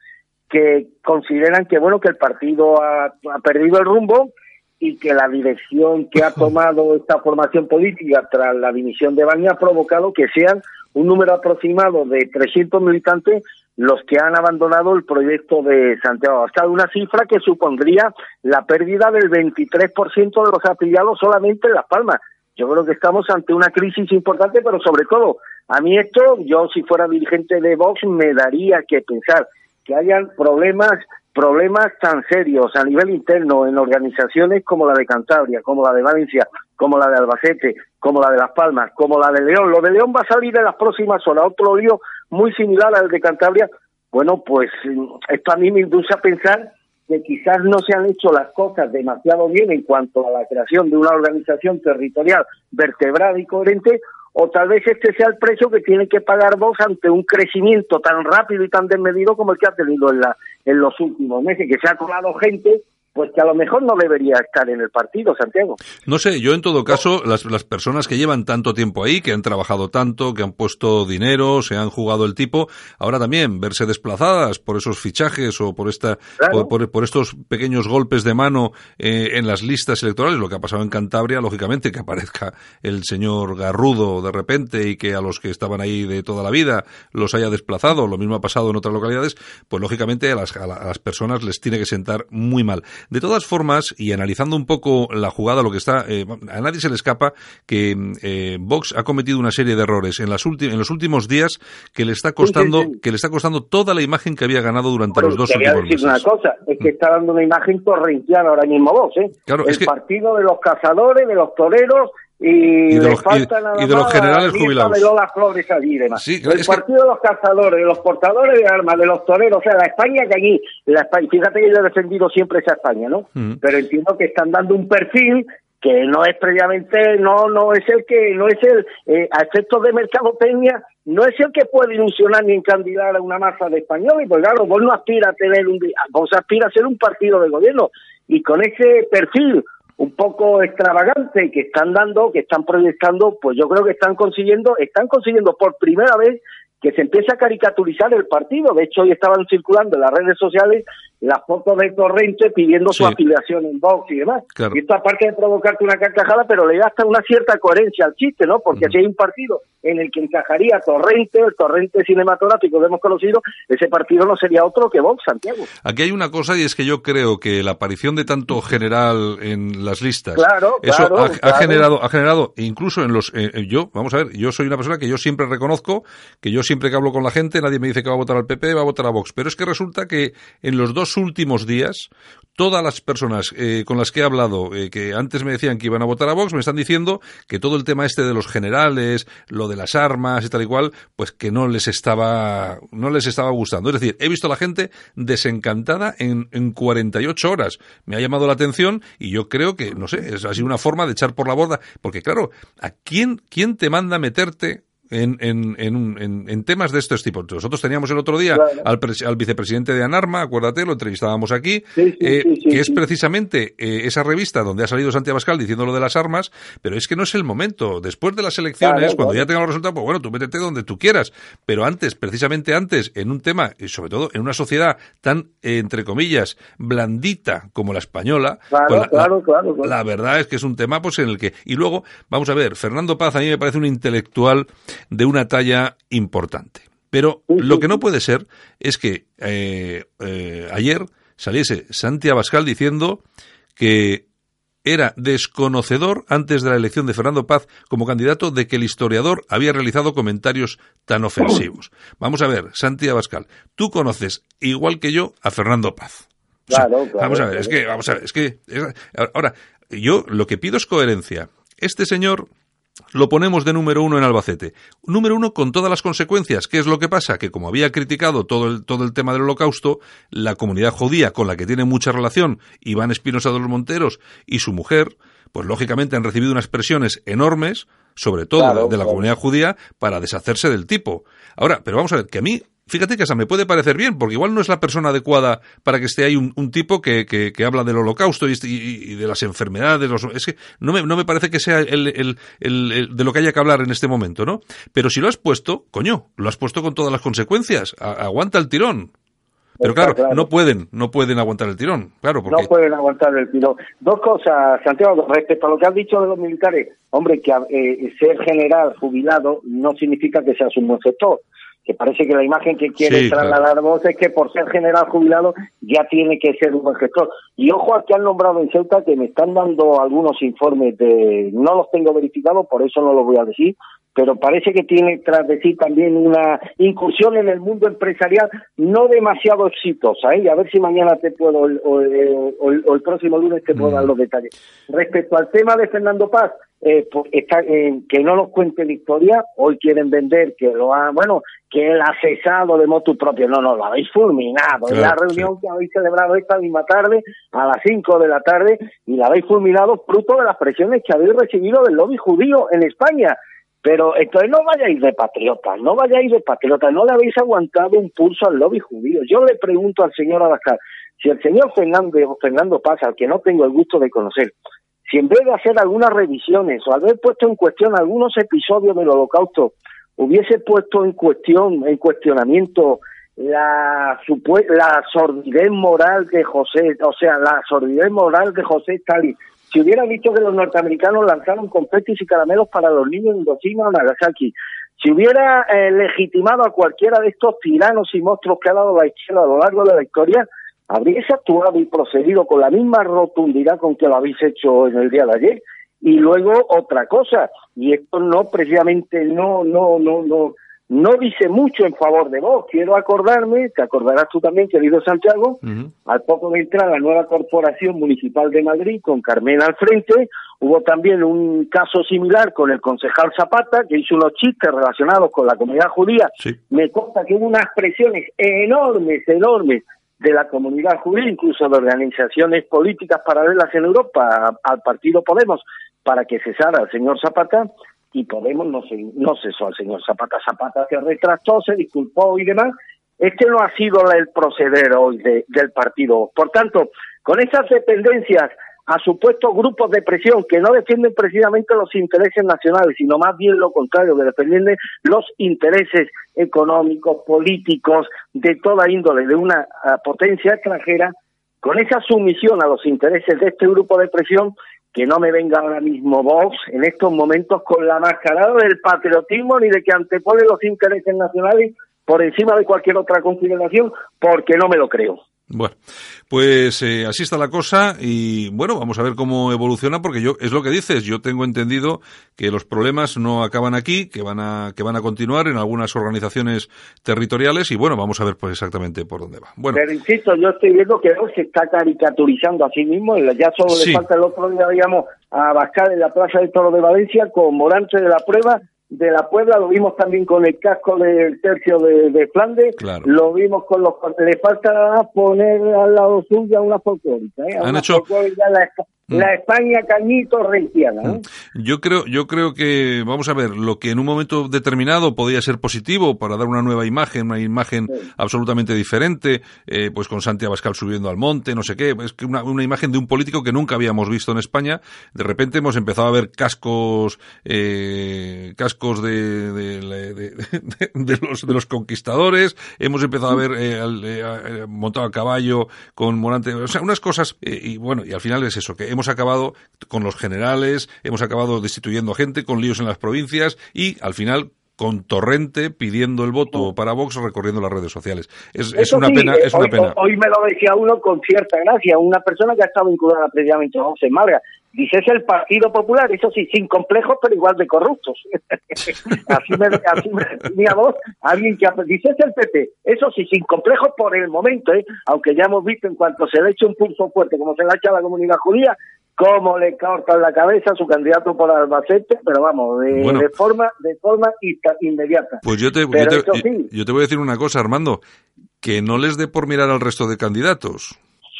que consideran que bueno que el partido ha, ha perdido el rumbo y que la dirección que ha tomado esta formación política tras la dimisión de Baña ha provocado que sean un número aproximado de 300 militantes los que han abandonado el proyecto de Santiago Abascal, una cifra que supondría la pérdida del 23% de los afiliados solamente en Las Palmas. Yo creo que estamos ante una crisis importante, pero sobre todo, a mí esto, yo si fuera dirigente de Vox, me daría que pensar que hayan problemas problemas tan serios a nivel interno en organizaciones como la de Cantabria, como la de Valencia, como la de Albacete, como la de Las Palmas, como la de León. Lo de León va a salir en las próximas horas, otro lío muy similar al de Cantabria, bueno, pues mm, esto a mí me induce a pensar que quizás no se han hecho las cosas demasiado bien en cuanto a la creación de una organización territorial vertebrada y coherente, o tal vez este sea el precio que tiene que pagar Vox ante un crecimiento tan rápido y tan desmedido como el que ha tenido en, la, en los últimos meses, que se ha colado gente pues que a lo mejor no debería estar en el partido, Santiago. No sé, yo en todo caso, las, las personas que llevan tanto tiempo ahí, que han trabajado tanto, que han puesto dinero, se han jugado el tipo, ahora también verse desplazadas por esos fichajes o por esta Claro. por, por- por estos pequeños golpes de mano eh, en las listas electorales, lo que ha pasado en Cantabria, lógicamente, que aparezca el señor Garrudo de repente y que a los que estaban ahí de toda la vida los haya desplazado, lo mismo ha pasado en otras localidades, pues lógicamente a las, a la- a las personas les tiene que sentar muy mal. De todas formas, y analizando un poco la jugada, lo que está, eh, a nadie se le escapa que eh, Vox ha cometido una serie de errores en, las en los últimos días que le está costando, sí. que le está costando toda la imagen que había ganado durante Pero los dos últimos decir meses. una cosa, es que está dando una imagen torrenciana ahora mismo vos, ¿eh? Claro, el es que- partido de los cazadores, de los toreros y, Y de los- falta y- nada y de los más generales jubilados. de Lola Flores allí demás. Sí, el que- partido de los cazadores, de los portadores de armas, de los toreros, o sea, la España que allí, la España, fíjate que yo he defendido siempre esa España, ¿no? Mm. Pero entiendo que están dando un perfil que no es previamente, no, no es el que, no es el, eh, a efectos de mercadotecnia, no es el que puede ilusionar ni encandidar a una masa de españoles, pues claro, vos no aspira a tener un, vos aspira a ser un partido de gobierno, y con ese perfil un poco extravagante que están dando, que están proyectando, pues yo creo que están consiguiendo, están consiguiendo por primera vez que se empiece a caricaturizar el partido. De hecho, hoy estaban circulando en las redes sociales las fotos de Torrente pidiendo su afiliación en Vox y demás. Claro. Y esto aparte de provocarte una carcajada, pero le da hasta una cierta coherencia al chiste, ¿no? Porque si hay un partido en el que encajaría Torrente, el Torrente cinematográfico que hemos conocido, ese partido no sería otro que Vox, Santiago. Aquí hay una cosa y es que yo creo que la aparición de tanto general en las listas, Claro, eso claro, ha, ha generado, ha generado, incluso en los, eh, eh, yo, vamos a ver, yo soy una persona que yo siempre reconozco, que yo siempre que hablo con la gente, nadie me dice que va a votar al PP, va a votar a Vox, pero es que resulta que en los dos últimos días, todas las personas eh, con las que he hablado, eh, que antes me decían que iban a votar a Vox, me están diciendo que todo el tema este de los generales, lo de las armas y tal y cual, pues que no les estaba, no les estaba gustando. Es decir, he visto a la gente desencantada en, en 48 horas. Me ha llamado la atención y yo creo que, no sé, es así una forma de echar por la borda. Porque claro, ¿a quién, quién te manda meterte en, en, en, en- temas de estos tipos. Nosotros teníamos el otro día Claro. al, pres- al vicepresidente de Anarma, acuérdate, lo entrevistábamos aquí, Sí, sí, eh, sí, que es precisamente eh, esa revista donde ha salido Santiago Abascal diciendo lo de las armas, pero es que no es el momento. Después de las elecciones, Claro, cuando claro. ya tengamos los resultados, pues bueno, tú métete donde tú quieras. Pero antes, precisamente antes, en un tema, y sobre todo en una sociedad tan, eh, entre comillas, blandita como la española, Claro, pues la- la- claro, claro, claro. la verdad es que es un tema pues en el que y luego vamos a ver Fernando Paz a mí me parece un intelectual de una talla importante pero lo que no puede ser es que eh, eh, ayer saliese Santi Abascal diciendo que era desconocedor antes de la elección de Fernando Paz como candidato de que el historiador había realizado comentarios tan ofensivos. Vamos a ver, Santi Abascal, tú conoces igual que yo a Fernando Paz. O sea, Claro, claro, vamos a ver, claro. es que, vamos a ver, es que, es- ahora, yo lo que pido es coherencia. Este señor lo ponemos de número uno en Albacete. Número uno con todas las consecuencias. ¿Qué es lo que pasa? Que como había criticado todo el, todo el tema del holocausto, la comunidad judía con la que tiene mucha relación, Iván Espinosa de los Monteros y su mujer, pues lógicamente han recibido unas presiones enormes, sobre todo Claro, de la claro. comunidad judía, para deshacerse del tipo. Ahora, pero vamos a ver, que a mí, fíjate que hasta me puede parecer bien, porque igual no es la persona adecuada para que esté ahí un, un tipo que, que, que habla del holocausto y, este- y- y de las enfermedades. los- es que no me, no me parece que sea el, el- el- el- de lo que haya que hablar en este momento, ¿no? Pero si lo has puesto, coño, lo has puesto con todas las consecuencias. A- aguanta el tirón. Pero claro, claro. no pueden, no pueden aguantar el tirón, claro, porque No pueden aguantar el tiro. Dos cosas, Santiago, respecto a lo que has dicho de los militares. Hombre, que eh, ser general jubilado no significa que seas un buen sector. Que parece que la imagen que quiere Sí, claro. trasladar vos es que por ser general jubilado ya tiene que ser un buen gestor. Y ojo al que han nombrado en Ceuta, que me están dando algunos informes de. No los tengo verificados, por eso no los voy a decir, pero parece que tiene tras de sí también una incursión en el mundo empresarial no demasiado exitosa. ¿eh? Y a ver si mañana te puedo, o, o o o el próximo lunes te puedo dar los detalles. Respecto al tema de Fernando Paz, eh, pues está, eh, que no nos cuente la historia, hoy quieren vender que lo ha, bueno, que el asesado de motu propio. No, no, lo habéis fulminado. en la Claro, reunión que habéis celebrado esta misma tarde, a las 5 de la tarde, y la habéis fulminado fruto de las presiones que habéis recibido del lobby judío en España. Pero entonces no vayáis de patriotas, no vayáis de patriotas, no le habéis aguantado un pulso al lobby judío. Yo le pregunto al señor Abascal, si el señor Fernando, Fernando Paz, al que no tengo el gusto de conocer, si en vez de hacer algunas revisiones o haber puesto en cuestión algunos episodios del holocausto, hubiese puesto en cuestión, en cuestionamiento la la sordidez moral de José, o sea, la sordidez moral de José Stalin. Si hubiera dicho que los norteamericanos lanzaron confetis y caramelos para los niños en Hiroshima o Nagasaki, si hubiera eh, legitimado a cualquiera de estos tiranos y monstruos que ha dado la izquierda a lo largo de la historia, habríais actuado y procedido con la misma rotundidad con que lo habéis hecho en el día de ayer. Y luego otra cosa, y esto no precisamente no, no, no, no, no dice mucho en favor de vos. Quiero acordarme, te acordarás tú también, querido Santiago, al poco de entrar la nueva Corporación Municipal de Madrid con Carmen al frente, hubo también un caso similar con el concejal Zapata, que hizo unos chistes relacionados con la comunidad judía. Sí. Me consta que hubo unas presiones enormes, enormes de la comunidad judía, incluso de organizaciones políticas paralelas en Europa, al partido Podemos, para que cesara al señor Zapata, y Podemos no, se, no cesó al señor Zapata. Zapata se retractó, se disculpó y demás, este no ha sido el proceder hoy de- del partido. Por tanto, con esas dependencias a supuestos grupos de presión que no defienden precisamente los intereses nacionales, sino más bien lo contrario, que defienden los intereses económicos, políticos, de toda índole de una ah, potencia extranjera, con esa sumisión a los intereses de este grupo de presión, que no me venga ahora mismo Vox en estos momentos con la mascarada del patriotismo ni de que antepone los intereses nacionales por encima de cualquier otra consideración, porque no me lo creo. Bueno, pues eh, así está la cosa y bueno, vamos a ver cómo evoluciona porque yo es lo que dices, yo tengo entendido que los problemas no acaban aquí, que van a que van a continuar en algunas organizaciones territoriales y bueno, vamos a ver pues exactamente por dónde va. Bueno, Pero insisto, yo estoy viendo que hoy se está caricaturizando a sí mismo, y ya solo Sí. le falta el otro día, digamos, a Bascal en la Plaza del Toro de Valencia con Morante de la Prueba de la Puebla, lo vimos también con el casco del tercio de, de Flandes, Claro. lo vimos con los... Le falta poner al lado suya una folclórica, ¿eh? Han Una hecho- folclórica, la. La España cañito rentiana, ¿eh? Yo creo, yo creo que, vamos a ver, lo que en un momento determinado podía ser positivo para dar una nueva imagen, una imagen absolutamente diferente, eh, pues con Santi Abascal subiendo al monte, no sé qué, es que una, una imagen de un político que nunca habíamos visto en España. De repente hemos empezado a ver cascos, eh, cascos de, de, de- de- de los, de los conquistadores, hemos empezado a ver eh, al- eh, montado a caballo con Morante, o sea, unas cosas, y bueno, y al final es eso, que hemos acabado con los generales, hemos acabado destituyendo a gente, con líos en las provincias, y al final con Torrente pidiendo el voto para Vox recorriendo las redes sociales. Es, una sí, pena, eh, una pena. Hoy me lo decía uno con cierta gracia, una persona que ha estado vinculada precisamente a José Marga. Dice, es el Partido Popular, eso sí, sin complejos, pero igual de corruptos. así me, así me definía vos, alguien que ha- dice, es el PP, eso sí, sin complejos por el momento, ¿eh? aunque ya hemos visto en cuanto se le echa un pulso fuerte, como se le ha hecho a la comunidad judía, cómo le cortan la cabeza a su candidato por Albacete, pero vamos, de, Bueno. de forma de forma inmediata. Pues yo te, yo Pero te- eso sí. yo te voy a decir una cosa, Armando, que no les dé por mirar al resto de candidatos.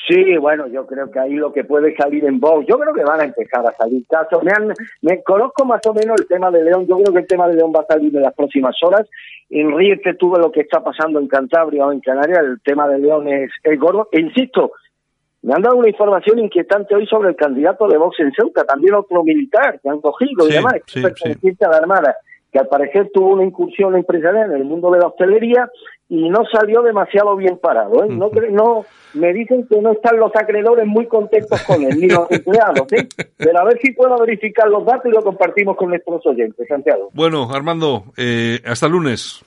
Sí, bueno, yo creo que ahí lo que puede salir en Vox, yo creo que van a empezar a salir casos. Me, han, me conozco más o menos el tema de León, yo creo que el tema de León va a salir en las próximas horas. En Riete tuve lo que está pasando en Cantabria o en Canarias, el tema de León es, es gordo. E insisto, me han dado una información inquietante hoy sobre el candidato de Vox en Ceuta, también otro militar que han cogido Sí, y demás, sí, sí. perteneciente a la Armada, que al parecer tuvo una incursión empresarial en el mundo de la hostelería y no salió demasiado bien parado. ¿eh? No, no Me dicen que no están los acreedores muy contentos con él, ni los empleados. ¿eh? Pero a ver si puedo verificar los datos y lo compartimos con nuestros oyentes, Santiago. Bueno, Armando, eh, hasta lunes.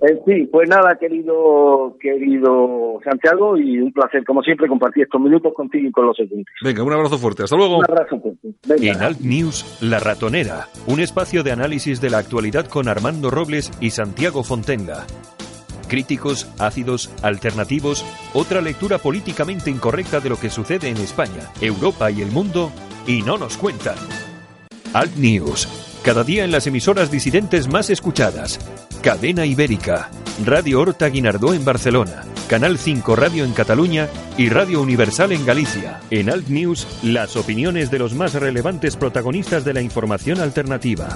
Eh, sí, pues nada, querido querido Santiago, y un placer, como siempre, compartir estos minutos contigo y con los oyentes. Venga, un abrazo fuerte. Hasta luego. Un abrazo fuerte. Venga. En Alt News, La Ratonera, un espacio de análisis de la actualidad con Armando Robles y Santiago Fontenga. Críticos, ácidos, alternativos, otra lectura políticamente incorrecta de lo que sucede en España, Europa y el mundo, y no nos cuentan. Alt News, cada día en las emisoras disidentes más escuchadas. Cadena Ibérica, Radio Horta Guinardó en Barcelona, Canal 5 Radio en Cataluña y Radio Universal en Galicia. En Alt News, las opiniones de los más relevantes protagonistas de la información alternativa.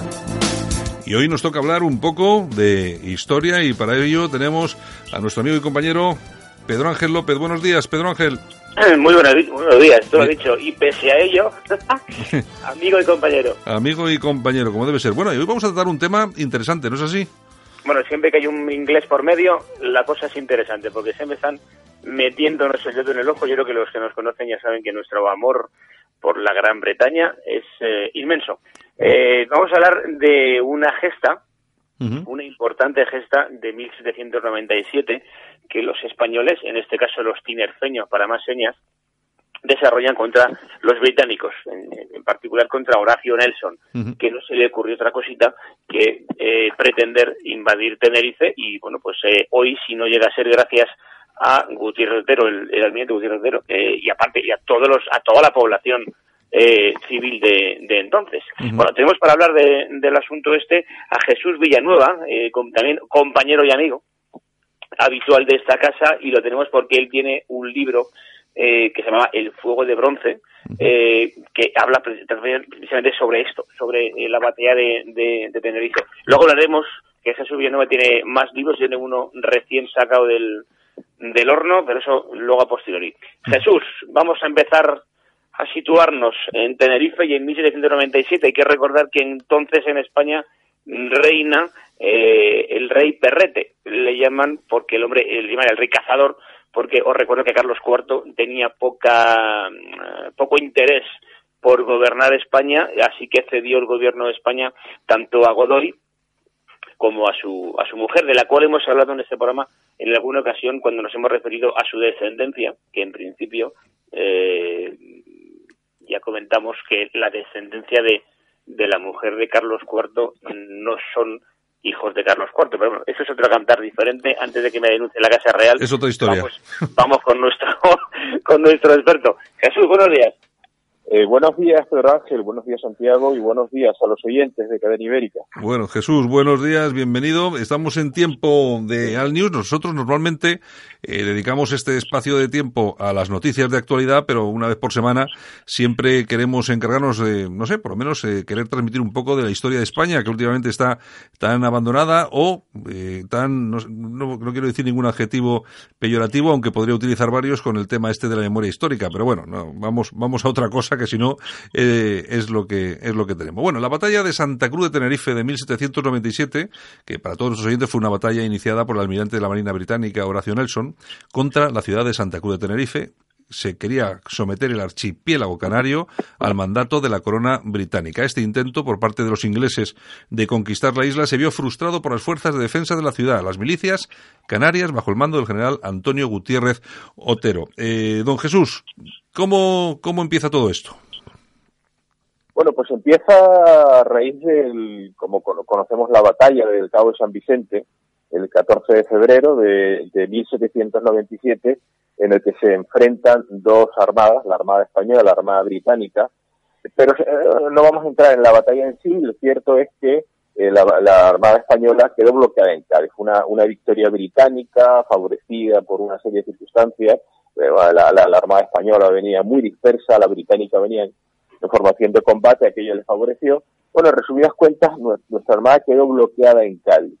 Y hoy nos toca hablar un poco de historia y para ello tenemos a nuestro amigo y compañero Pedro Ángel López. Buenos días, Pedro Ángel. Muy buenos días, tú lo has dicho. Y pese a ello, amigo y compañero. Amigo y compañero, como debe ser. Bueno, y hoy vamos a tratar un tema interesante, ¿no es así? Bueno, siempre que hay un inglés por medio, la cosa es interesante, porque siempre están metiéndonos el dedo en el ojo. Yo creo que los que nos conocen ya saben que nuestro amor por la Gran Bretaña es eh, inmenso. Eh, vamos a hablar de una gesta, una importante gesta de 1797 que los españoles, en este caso los tinerfeños para más señas, desarrollan contra los británicos, en, en particular contra Horacio Nelson, que no se le ocurrió otra cosita que eh, pretender invadir Tenerife y bueno, pues eh, hoy si no llega a ser gracias a Gutiérrez Otero, el, el almirante Gutiérrez Otero, eh, y aparte y a todos los, a toda la población eh, civil de, de entonces. Bueno, tenemos para hablar de- del asunto este a Jesús Villanueva, eh, com- también compañero y amigo habitual de esta casa y lo tenemos porque él tiene un libro eh, que se llama El fuego de bronce, eh, que habla pre- precisamente sobre esto, sobre eh, la batalla de, de- de Tenerife. Luego hablaremos que Jesús Villanueva tiene más libros, tiene uno recién sacado del, del horno, pero eso luego a posteriori. Jesús, vamos a empezar a situarnos en Tenerife y en 1797. Hay que recordar que entonces en España reina eh, el rey Perrete. Le llaman porque el hombre, llaman el rey cazador, porque os recuerdo que Carlos IV tenía poca, eh, poco interés por gobernar España, así que cedió el gobierno de España tanto a Godoy como a su, a su mujer, de la cual hemos hablado en este programa en alguna ocasión cuando nos hemos referido a su descendencia, que en principio eh, ya comentamos que la descendencia de, de la mujer de Carlos IV no son hijos de Carlos IV, pero bueno, eso es otro cantar diferente. Antes de que me denuncie la Casa Real, Es otra historia. Vamos, vamos con nuestro con nuestro experto. Jesús, buenos días. Eh, buenos días, Pedro Ángel, buenos días, Santiago, y buenos días a los oyentes de Cadena Ibérica. Bueno, Jesús, buenos días, bienvenido. Estamos en tiempo de Al News. Nosotros normalmente eh, dedicamos este espacio de tiempo a las noticias de actualidad, pero una vez por semana siempre queremos encargarnos de, no sé, por lo menos eh, querer transmitir un poco de la historia de España, que últimamente está tan abandonada o tan, no, no- no quiero decir ningún adjetivo peyorativo, aunque podría utilizar varios con el tema este de la memoria histórica. Pero bueno, no, vamos, vamos a otra cosa que si no eh, es lo que es lo que tenemos. Bueno, la batalla de Santa Cruz de Tenerife de 1797, que para todos los oyentes fue una batalla iniciada por el almirante de la Marina Británica Horacio Nelson contra la ciudad de Santa Cruz de Tenerife, se quería someter el archipiélago canario al mandato de la corona británica. Este intento por parte de los ingleses de conquistar la isla se vio frustrado por las fuerzas de defensa de la ciudad, las milicias canarias, bajo el mando del general Antonio Gutiérrez Otero. Eh, don Jesús, ¿cómo, ¿cómo empieza todo esto? Bueno, pues empieza a raíz del, como cono- conocemos la batalla del Cabo de San Vicente, el 14 de febrero de, de 1797, en el que se enfrentan dos armadas, la Armada Española la Armada Británica. Pero eh, no vamos a entrar en la batalla en sí, lo cierto es que eh, la, la Armada Española quedó bloqueada en Cádiz. Una, una victoria británica favorecida por una serie de circunstancias. Eh, la, la- Armada Española venía muy dispersa, la británica venía en, formación de combate, aquello les favoreció. Bueno, en resumidas cuentas, nue- nuestra Armada quedó bloqueada en Cádiz.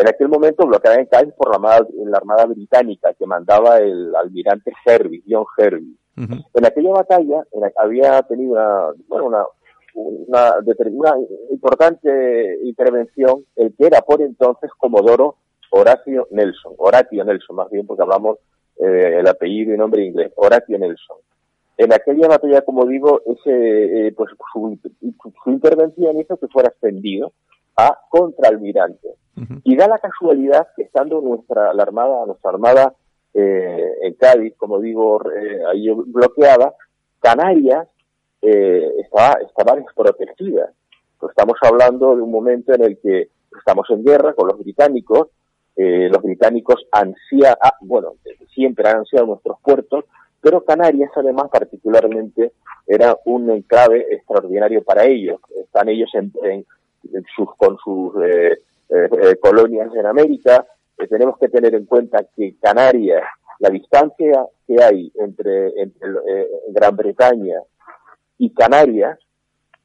En aquel momento bloqueada en Cádiz por la Armada, la armada Británica que mandaba el almirante Hervey, John Hervey. En aquella batalla en había tenido una, bueno, una, una, una importante intervención el que era por entonces Comodoro Horacio Nelson, Horatio Nelson más bien porque hablamos eh, el apellido y nombre inglés, Horatio Nelson. En aquella batalla, como digo, ese, eh, pues su, su intervención hizo que fuera ascendido a contraalmirante. Y da la casualidad que estando nuestra la armada, nuestra armada eh, en Cádiz, como digo, eh, ahí bloqueada, Canarias eh, estaba, estaba desprotegida. Pues estamos hablando de un momento en el que estamos en guerra con los británicos, eh, los británicos ansían, ah, bueno, siempre han ansiado nuestros puertos, pero Canarias además particularmente era un enclave extraordinario para ellos. Están ellos en- en sus, con sus eh, eh, eh, colonias en América. Tenemos que tener en cuenta que Canarias, la distancia que hay entre, entre Gran Bretaña y Canarias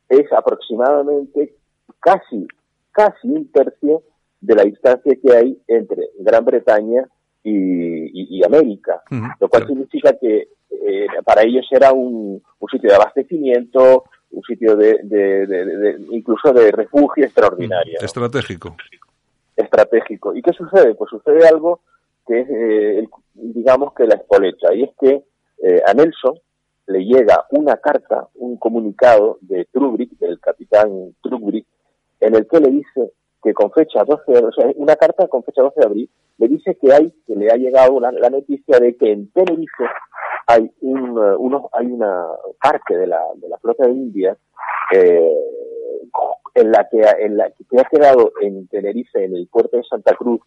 es aproximadamente casi, casi un tercio de la distancia que hay entre Gran Bretaña y, y- y América, lo cual significa que eh, para ellos era un, un sitio de abastecimiento, un sitio de, de- de- de- de- incluso de refugio extraordinario, ¿no? Estratégico. estratégico. ¿Y qué sucede? Pues sucede algo que es, eh, el- digamos que la espoleta, y es que eh, a Nelson le llega una carta, un comunicado de Trubrick, del capitán Trubrick, en el que le dice que con fecha 12 de, o sea, una carta con fecha 12 de abril, le dice que hay, que le ha llegado la, la noticia de que en Tenerife hay un, eh, uno, hay una parte de la, de la flota de India eh, en la que en la que ha quedado en Tenerife, en el puerto de Santa Cruz,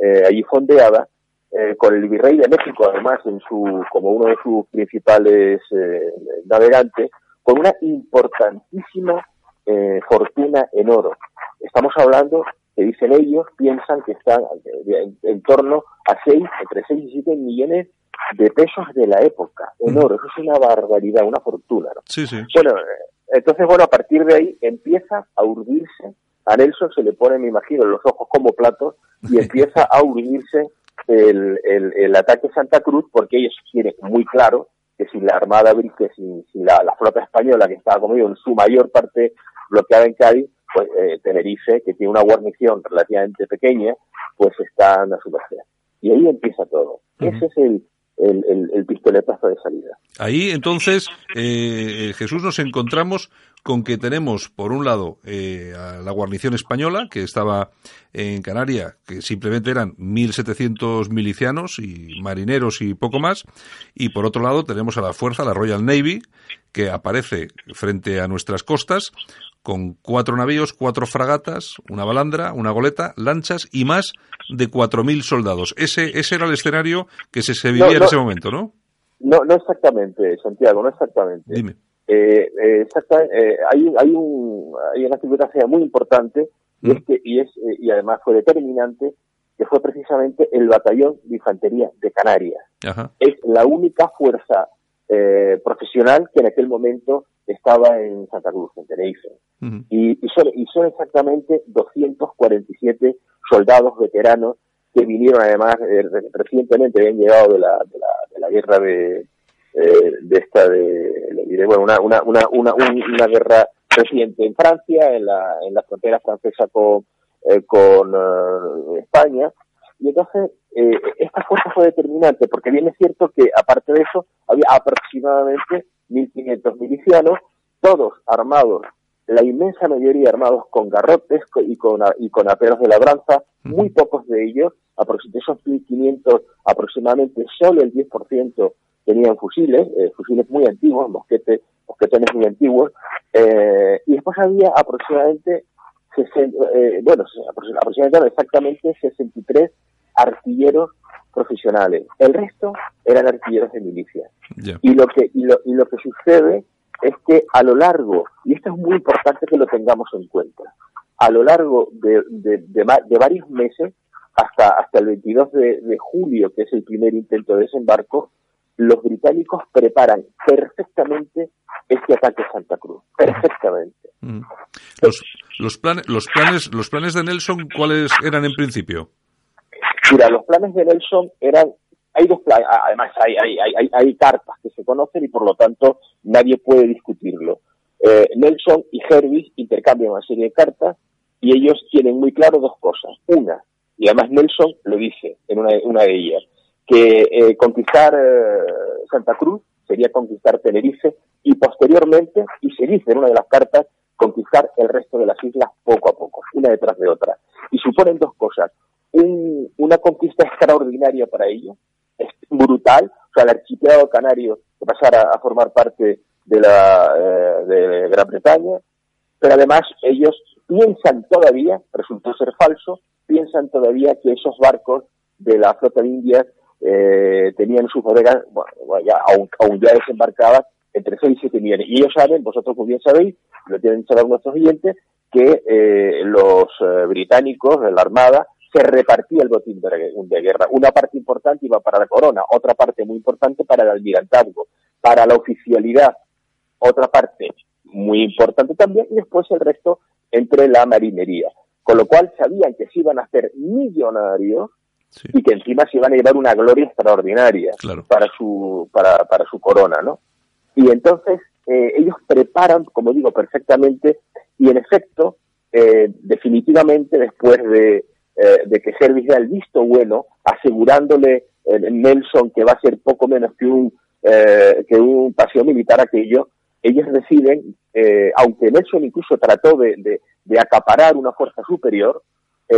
eh, allí fondeada, eh, con el virrey de México, además, en su como uno de sus principales eh, navegantes, con una importantísima eh, fortuna en oro. Estamos hablando, que dicen ellos, piensan que están de- en, en torno a 6, entre 6 y 7 millones de pesos de la época en oro. Eso es una barbaridad, una fortuna. ¿no? Sí, sí. Bueno, eh, entonces, bueno, a partir de ahí empieza a urdirse, a Nelson se le pone, me imagino, los ojos como platos y empieza a urdirse el, el, el ataque a Santa Cruz porque ellos quieren muy claro que si la Armada, que si, si la, la flota española que estaba conmigo en su mayor parte bloqueada en Cádiz, pues eh, Tenerife, que tiene una guarnición relativamente pequeña, pues están a su merced. Y ahí empieza todo. Ese es el, el, el, el pistoletazo de salida. Ahí entonces, eh, Jesús, nos encontramos con que tenemos, por un lado, eh, a la guarnición española, que estaba en Canarias, que simplemente eran 1.700 milicianos y marineros y poco más, y por otro lado tenemos a la fuerza, la Royal Navy, que aparece frente a nuestras costas, con cuatro navíos, cuatro fragatas, una balandra, una goleta, lanchas y más de 4.000 soldados. Ese, ese era el escenario que se, se vivía No, en ese momento, ¿no? No, no exactamente, Santiago, no exactamente. Dime. Eh, eh, exacta- eh, hay, hay, un, hay una circunstancia muy importante y, es que, y, es, y además fue determinante que fue precisamente el batallón de infantería de Canarias. Ajá. Es la única fuerza eh, profesional que en aquel momento estaba en Santa Cruz, en Tenerife. Y, y son, y son exactamente 247 soldados veteranos que vinieron además eh, re- recientemente, habían llegado de la, de la, de la guerra de, eh, de esta de, bueno, una, una, una, una, un- una guerra reciente en Francia, en la, en la frontera francesa con, eh, con eh, España. Y entonces, eh, esta fuerza fue determinante, porque bien es cierto que, aparte de eso, había aproximadamente 1.500 milicianos, todos armados, la inmensa mayoría armados con garrotes y con, y con aperos de labranza, muy pocos de ellos, de esos 1.500, aproximadamente solo el 10% tenían fusiles, eh, fusiles muy antiguos, mosquetes, mosquetones muy antiguos, eh, y después había aproximadamente 60, eh, bueno, aproxi- aproximadamente exactamente 63 artilleros profesionales. El resto eran artilleros de milicia. Y lo que y lo, y lo que sucede es que a lo largo, y esto es muy importante que lo tengamos en cuenta, a lo largo de, de, de varios meses, hasta, hasta el 22 de, de julio, que es el primer intento de desembarco, los británicos preparan perfectamente este ataque a Santa Cruz. Perfectamente. Los, los, planes, los, planes, los planes de Nelson, ¿cuáles eran en principio? Mira, los planes de Nelson eran, hay dos planes, además hay, hay, hay, cartas que se conocen y por lo tanto nadie puede discutirlo. Eh, Nelson y Hervis intercambian una serie de cartas y ellos tienen muy claro dos cosas. Una, y además Nelson lo dice en una, una de ellas, que eh, conquistar eh, Santa Cruz sería conquistar Tenerife y posteriormente, y se dice en una de las cartas, conquistar el resto de las islas poco a poco, una detrás de otra. Y suponen dos cosas. Un- una conquista extraordinaria para ellos, es brutal, o sea, el archipiélago canario que pasara a formar parte de la eh, de Gran Bretaña, pero además ellos piensan todavía, resultó ser falso, piensan todavía que esos barcos de la flota de Indias eh, tenían sus bodegas, bueno, ya, aún, ya desembarcadas, entre 6 y 7 millones. Y ellos saben, vosotros muy bien sabéis, lo tienen saber nuestros oyentes, que eh, los británicos de la Armada se repartía el botín de, guerra. Una parte importante iba para la corona, otra parte muy importante para el almirantazgo, para la oficialidad, otra parte muy importante también, y después el resto entre la marinería. Con lo cual sabían que se iban a hacer millonarios y que encima se iban a llevar una gloria extraordinaria para su para, para su corona, ¿no? Y entonces eh, ellos preparan, como digo, perfectamente y en efecto, eh, definitivamente después de, eh, de que Servis da el visto bueno, asegurándole eh, Nelson que va a ser poco menos que un eh, que un paseo militar aquello, ellos deciden, eh, aunque Nelson incluso trató de, de, acaparar una fuerza superior,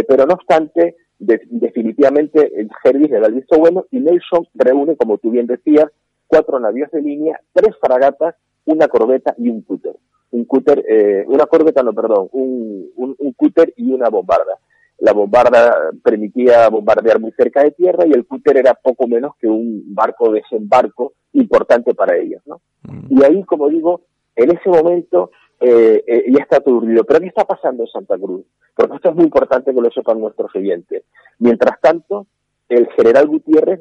pero no obstante, de- definitivamente el Service le da el visto bueno y Nelson reúne, como tú bien decías, cuatro navíos de línea, tres fragatas, una corbeta y un cúter. Un cúter, una corbeta, no, perdón, un, un, un cúter y una bombarda. La bombarda permitía bombardear muy cerca de tierra y el cúter era poco menos que un barco de desembarco importante para ellos, ¿no? Y ahí, como digo, en ese momento eh, eh, ya está aturdido. Pero ¿qué está pasando en Santa Cruz? Porque esto es muy importante que lo sepan nuestros oyentes. Mientras tanto, el general Gutiérrez,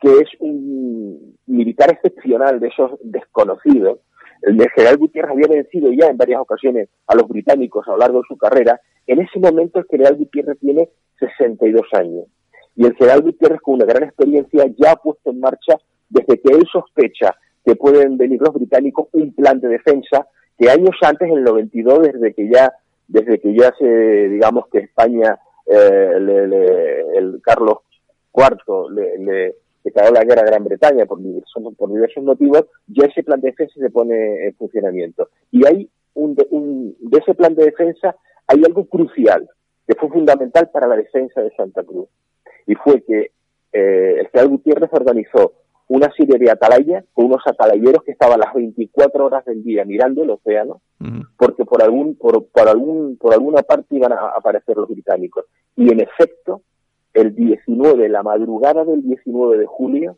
que es un militar excepcional de esos desconocidos, el general Gutiérrez había vencido ya en varias ocasiones a los británicos a lo largo de su carrera, en ese momento el general Gutiérrez tiene 62 años. Y el general Gutiérrez, con una gran experiencia, ya ha puesto en marcha, desde que él sospecha que pueden venir los británicos, un plan de defensa que años antes, en el 92, desde que ya, desde que ya se, digamos que España, eh, le- le- el Carlos IV le, le declaró la guerra a Gran Bretaña por diversos, por diversos motivos, ya ese plan de defensa se pone en funcionamiento. Y hay un, de, un- de ese plan de defensa hay algo crucial, que fue fundamental para la defensa de Santa Cruz. Y fue que eh, el general Gutiérrez organizó una serie de atalayas con unos atalayeros que estaban las 24 horas del día mirando el océano, porque por algún por, por algún por alguna parte iban a aparecer los británicos. Y en efecto, el 19, la madrugada del 19 de julio,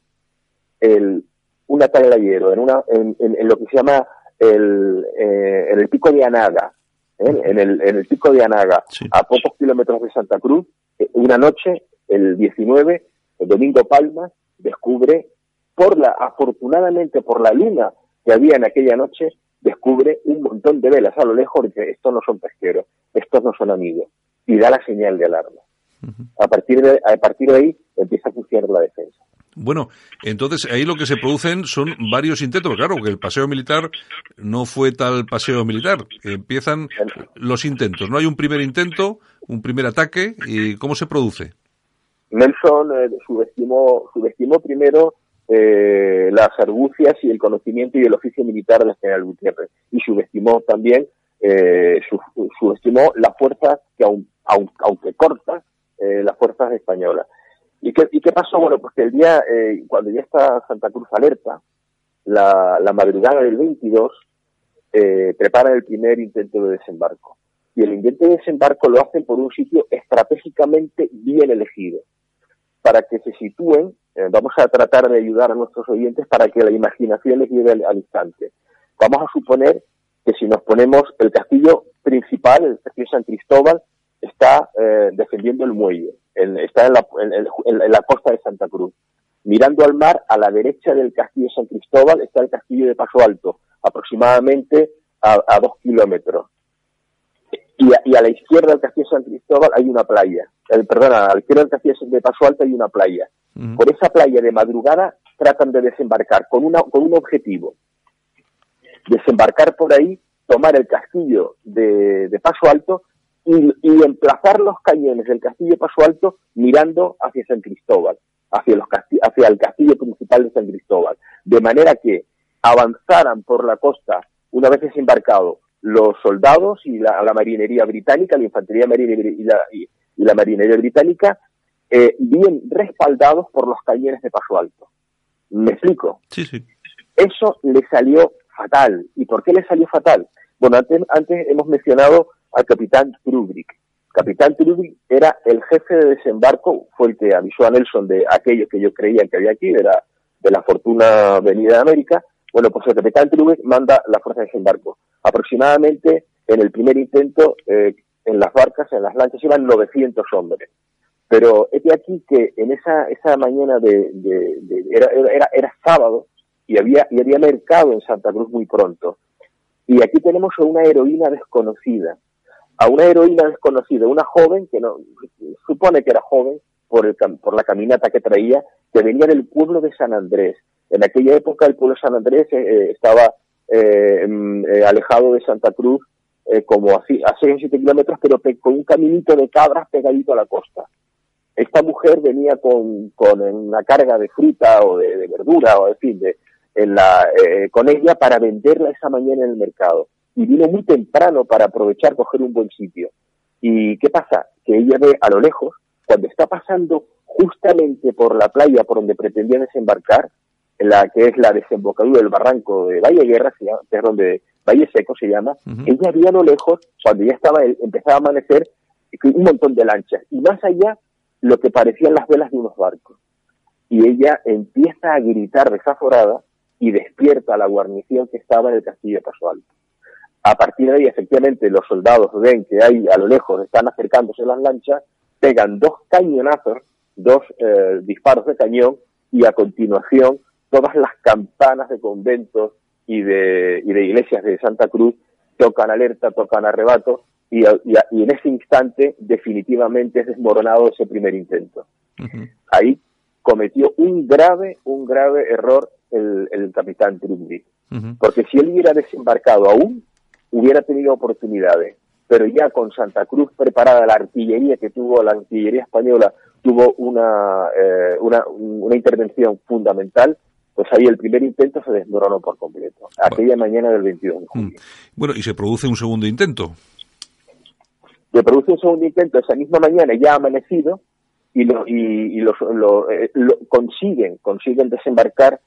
el, un atalayero en, una, en, en- en lo que se llama el, eh, en el pico de Anaga, ¿eh? en, el, en el pico de Anaga, a pocos kilómetros de Santa Cruz, eh, una noche, el 19, el domingo Palmas, descubre, por la, afortunadamente por la luna que había en aquella noche, descubre un montón de velas a lo lejos dice, estos no son pesqueros, estos no son amigos, y da la señal de alarma. A partir de, a partir de ahí empieza a funcionar la defensa. Bueno, entonces ahí lo que se producen son varios intentos. Claro, que el paseo militar no fue tal paseo militar. Empiezan los intentos. No hay un primer intento, un primer ataque. ¿Y cómo se produce? Nelson eh, subestimó, subestimó primero eh, las argucias y el conocimiento y el oficio militar del general Gutiérrez y subestimó también eh, su- subestimó las fuerzas que aun, aun- aunque cortas eh, las fuerzas españolas ¿Y qué, ¿Y qué pasó? Bueno, pues que el día, eh, cuando ya está Santa Cruz alerta, la, madrugada del 22, eh, preparan el primer intento de desembarco. Y el intento de desembarco lo hacen por un sitio estratégicamente bien elegido. Para que se sitúen, eh, vamos a tratar de ayudar a nuestros oyentes para que la imaginación les lleve al instante. Vamos a suponer que si nos ponemos el castillo principal, el castillo San Cristóbal, está eh, defendiendo el muelle, en- está en la, en- en- en la costa de Santa Cruz. Mirando al mar, a la derecha del castillo San Cristóbal está el castillo de Paso Alto, aproximadamente a, a dos kilómetros. Y a, y a la izquierda del castillo San Cristóbal hay una playa. Eh, perdona, a la izquierda del castillo de Paso Alto hay una playa. Por esa playa de madrugada tratan de desembarcar con, una, con un objetivo. Desembarcar por ahí, tomar el castillo de, de Paso Alto y, y emplazar los cañones del castillo de Paso Alto mirando hacia San Cristóbal, hacia, los casti- hacia el castillo principal de San Cristóbal. De manera que avanzaran por la costa una vez desembarcado los soldados y la, la marinería británica, la infantería marina y la, y- y la marinería británica, eh, bien respaldados por los cañones de Paso Alto. ¿Me explico? Sí, sí. Eso le salió fatal. ¿Y por qué le salió fatal? Bueno, antes, antes hemos mencionado al capitán Trubrick. Capitán Trubrick era el jefe de desembarco, fue el que avisó a Nelson de aquello que yo creía que había aquí, de la, de la fortuna venida de América. Bueno, pues el capitán Trubrick manda la fuerza de desembarco. Aproximadamente en el primer intento, eh, en las barcas, en las lanchas, iban 900 hombres. Pero es de aquí que en esa, esa mañana de, de- de- era, era, era sábado y había, y había mercado en Santa Cruz muy pronto. Y aquí tenemos a una heroína desconocida, a una heroína desconocida, una joven que no supone que era joven por, el, la caminata que traía, que venía del pueblo de San Andrés. En aquella época el pueblo de San Andrés eh, eh, estaba eh, eh, alejado de Santa Cruz eh, como así, a 6 o 7 kilómetros, pero pe- con un caminito de cabras pegadito a la costa. Esta mujer venía con, una carga de fruta o de, verdura o en fin, de, en la, con ella para venderla esa mañana en el mercado. Y vino muy temprano para aprovechar, coger un buen sitio. ¿Y qué pasa? Que ella ve a lo lejos, cuando está pasando justamente por la playa por donde pretendía desembarcar, en la que es la desembocadura del barranco de Valle Guerra, se llama, que es donde Valle Seco se llama, ella vio a lo lejos, cuando ya estaba, empezaba a amanecer, un montón de lanchas. Y más allá, lo que parecían las velas de unos barcos. Y ella empieza a gritar desaforada y despierta a la guarnición que estaba en el castillo de. A partir de ahí, efectivamente, los soldados ven que hay a lo lejos, están acercándose las lanchas, pegan dos cañonazos, dos eh, disparos de cañón, y a continuación todas las campanas de conventos y de, y de iglesias de Santa Cruz tocan alerta, tocan arrebato, y, y- y en ese instante definitivamente es desmoronado ese primer intento. Ahí cometió un grave, un grave error el, el capitán Trumby. Porque si él hubiera desembarcado aún, hubiera tenido oportunidades. Pero ya con Santa Cruz preparada, la artillería que tuvo, la artillería española tuvo una, eh, una, una intervención fundamental, pues ahí el primer intento se desmoronó por completo. Aquella mañana del 22 de julio. Bueno, y se produce un segundo intento. Se produce un segundo intento esa misma mañana, ya amanecido, y, lo, y, y los, lo, eh, lo- consiguen, consiguen desembarcar,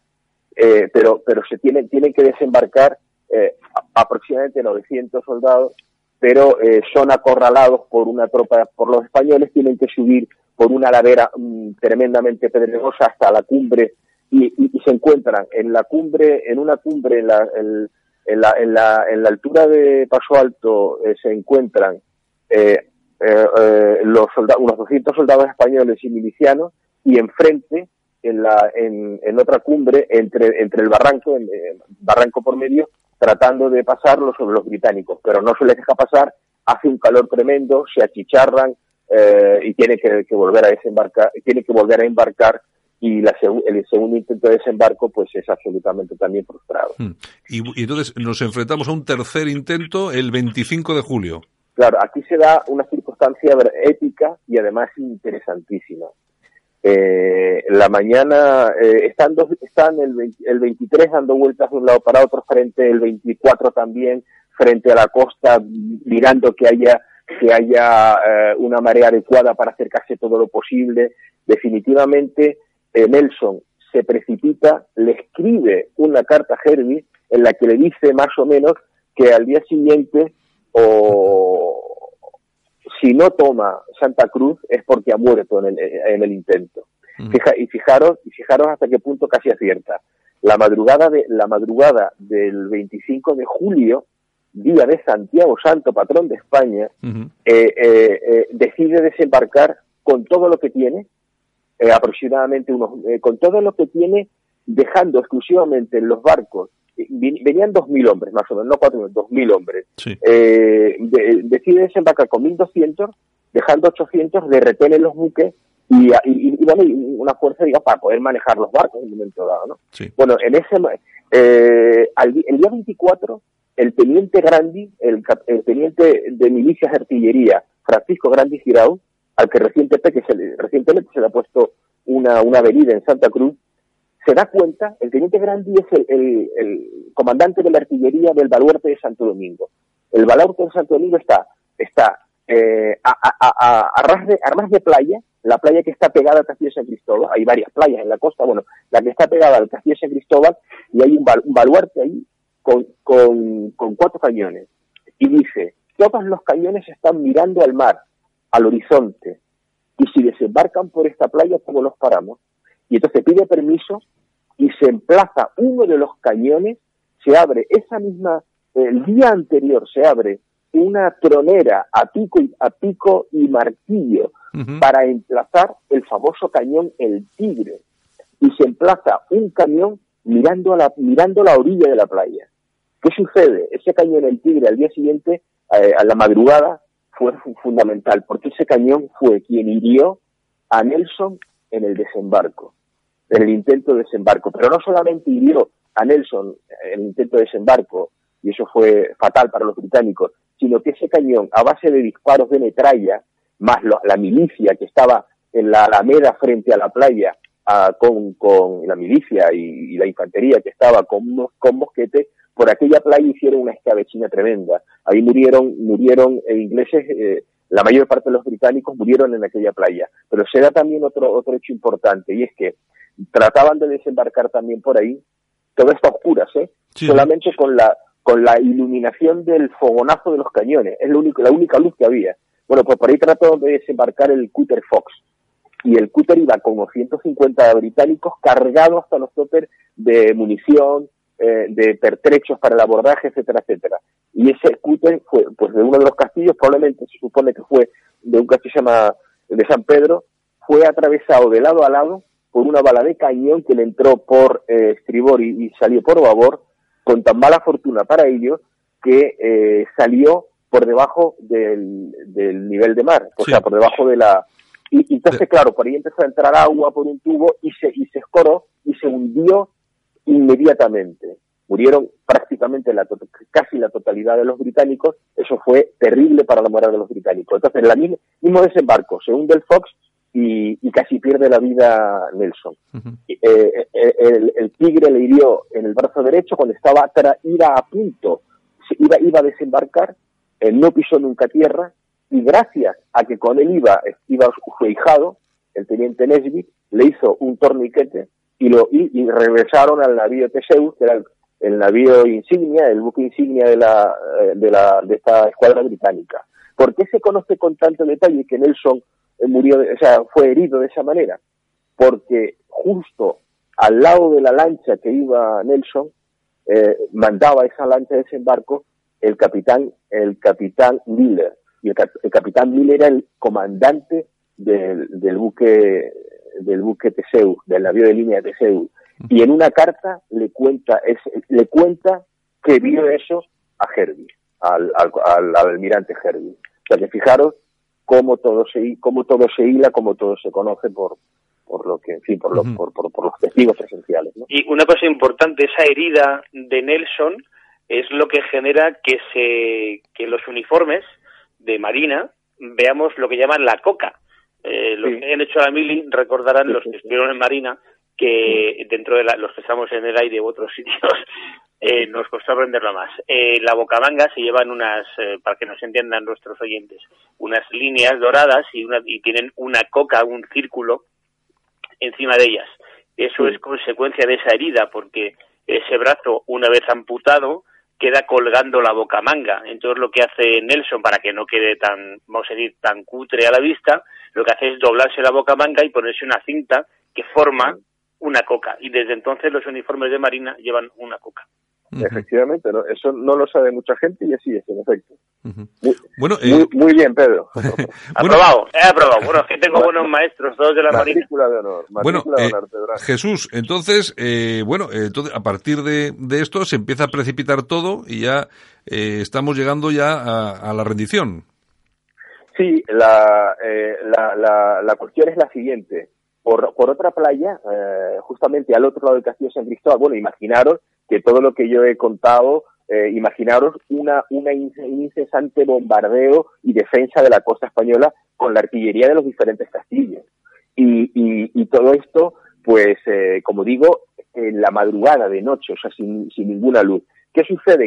eh, pero, pero se tienen, tienen que desembarcar eh, aproximadamente 900 soldados, pero eh, son acorralados por una tropa, por los españoles, tienen que subir por una ladera mm, tremendamente pedregosa hasta la cumbre y, y- se encuentran en la cumbre, en una cumbre, en la, en la, en la, en la altura de Paso Alto, eh, se encuentran eh, eh, eh, los soldados, unos 200 soldados españoles y milicianos y enfrente en la en, en otra cumbre entre entre el barranco en, eh, barranco por medio tratando de pasarlo sobre los británicos pero no se les deja pasar hace un calor tremendo se achicharran eh, y tiene que, que volver a desembarcar tiene que volver a embarcar y la el segundo intento de desembarco pues es absolutamente también frustrado Mm. Y, y entonces nos enfrentamos a un tercer intento el 25 de julio. Claro, aquí se da una circunstancia épica y además interesantísima. Eh, la mañana eh, están, dos, están el, 20 el 23 dando vueltas de un lado para otro frente el 24 también frente a la costa mirando que haya que haya eh, una marea adecuada para acercarse todo lo posible. Definitivamente eh, Nelson se precipita, le escribe una carta a Herbie en la que le dice más o menos que al día siguiente o si no toma Santa Cruz es porque ha muerto en el, en el intento. Fija- y fijaros, y fijaros hasta qué punto casi acierta. La madrugada de la madrugada del 25 de julio, día de Santiago Santo, patrón de España, eh, eh, eh, decide desembarcar con todo lo que tiene, aproximadamente unos, con todo lo que tiene, dejando exclusivamente en los barcos, venían 2.000 hombres, más o menos, no 4.000, 2.000 hombres. Eh, de- decide desembarcar con 1.200, dejando 800 de retén en los buques y, y, y, bueno, y una fuerza, digamos, para poder manejar los barcos en un momento dado, ¿no? Bueno, en ese, eh, al el día 24, el teniente Grandi, el, el teniente de milicias de artillería, Francisco Grandi Girau, al que recientemente, que se le, recientemente se le ha puesto una, una avenida en Santa Cruz, se da cuenta, el teniente Grandi es el, comandante de la artillería del baluarte de Santo Domingo. El baluarte de Santo Domingo está, está eh, a, a, ras de, de playa, la playa que está pegada al Castillo de San Cristóbal, hay varias playas en la costa, bueno, la que está pegada al Castillo San Cristóbal, y hay un baluarte ahí con, con, con cuatro cañones. Y dice, todos los cañones están mirando al mar, al horizonte, y si desembarcan por esta playa, ¿cómo los paramos? Y entonces pide permiso y se emplaza uno de los cañones, se abre esa misma, el día anterior se abre una tronera a pico y, a pico y martillo para emplazar el famoso cañón El Tigre. Y se emplaza un cañón mirando a la, mirando la orilla de la playa. ¿Qué sucede? Ese cañón El Tigre al día siguiente, eh, a la madrugada, fue fu- fundamental, porque ese cañón fue quien hirió a Nelson en el desembarco, en el intento de desembarco. Pero no solamente hirió a Nelson en el intento de desembarco, y eso fue fatal para los británicos, sino que ese cañón, a base de disparos de metralla, más lo- la milicia que estaba en la alameda frente a la playa, ah, con, con la milicia y, y la infantería que estaba con, con mosquetes, por aquella playa hicieron una escabechina tremenda. Ahí murieron, murieron eh, ingleses, eh, la mayor parte de los británicos murieron en aquella playa. Pero se da también otro, otro hecho importante, y es que trataban de desembarcar también por ahí, todo está a oscuras, ¿eh? solamente con la con la iluminación del fogonazo de los cañones, es lo único, la única luz que había. Bueno, pues por ahí trató de desembarcar el Cutter Fox, y el Cutter iba con unos 150 británicos cargados hasta los toppers de munición, eh, de pertrechos para el abordaje, etcétera, etcétera. Y ese Cutter fue pues de uno de los castillos, probablemente se supone que fue de un castillo que se llama de San Pedro, fue atravesado de lado a lado por una bala de cañón que le entró por eh, estribor y, y salió por babor, con tan mala fortuna para ellos que eh, salió por debajo del, del nivel de mar, o sea, por debajo de la... Y, y entonces, claro, por ahí empezó a entrar agua por un tubo y se, y se escoró y se hundió inmediatamente. Murieron prácticamente la, casi la totalidad de los británicos. Eso fue terrible para la moral de los británicos. Entonces, en el mismo, desembarco se hunde el Fox y, y casi pierde la vida Nelson. Eh, eh, el, el tigre le hirió en el brazo derecho cuando estaba iba a punto, se iba, iba a desembarcar, eh, no pisó nunca tierra y gracias a que con él iba, iba su hijado, el teniente Nesbitt, le hizo un torniquete y lo y, y regresaron al navío Teseus, que era el, el navío insignia, el buque insignia de la, eh, de la de esta escuadra británica. ¿Por qué se conoce con tanto detalle que Nelson eh, murió, o sea, fue herido de esa manera? Porque justo al lado de la lancha que iba Nelson, eh, mandaba esa lancha de desembarco el capitán, el capitán Miller. Y el, el capitán Miller era el comandante del, del buque, del buque Teseus, del navío de línea de Teseus. Y en una carta le cuenta, es, le cuenta que vio eso a Herbie, al, al, al- al almirante Herbie. O sea que fijaros cómo todo se, cómo todo se hila, cómo todo se conoce por, por lo que, en fin, por, lo- por, por, por los testigos presenciales. ¿no? Y una cosa importante, esa herida de Nelson es lo que genera que se que los uniformes de Marina veamos lo que llaman la coca. Eh, los que hayan hecho la mili recordarán, los que estuvieron en Marina, que dentro de la- los que estamos en el aire u otros sitios, eh, nos costó aprenderlo más. Eh, la bocamanga se llevan unas, eh, para que nos entiendan nuestros oyentes, unas líneas doradas y, una, y tienen una coca, un círculo encima de ellas. Eso es consecuencia de esa herida, porque ese brazo, una vez amputado, queda colgando la bocamanga. Entonces lo que hace Nelson, para que no quede tan, vamos a decir, tan cutre a la vista, lo que hace es doblarse la bocamanga y ponerse una cinta que forma una coca. Y desde entonces los uniformes de Marina llevan una coca. Efectivamente, ¿no? eso no lo sabe mucha gente y así es, en efecto. Muy, Bueno, muy, eh, muy bien, Pedro. Aprobado, he aprobado. Bueno, es que tengo buenos maestros, todos de la Marina. Matrícula de honor. Bueno, de eh, honor. Jesús, entonces, eh, bueno, eh, entonces, a partir de, de esto se empieza a precipitar todo y ya eh, estamos llegando ya a, a la rendición. Sí, la, eh, la, la, la cuestión es la siguiente. Por, por otra playa, eh, justamente al otro lado del castillo San Cristóbal, bueno, imaginaros que todo lo que yo he contado, eh, imaginaros una, una ince- un incesante bombardeo y defensa de la costa española con la artillería de los diferentes castillos. Y, y, y todo esto, pues, eh, como digo, en la madrugada de noche, o sea, sin, sin ninguna luz. ¿Qué sucede?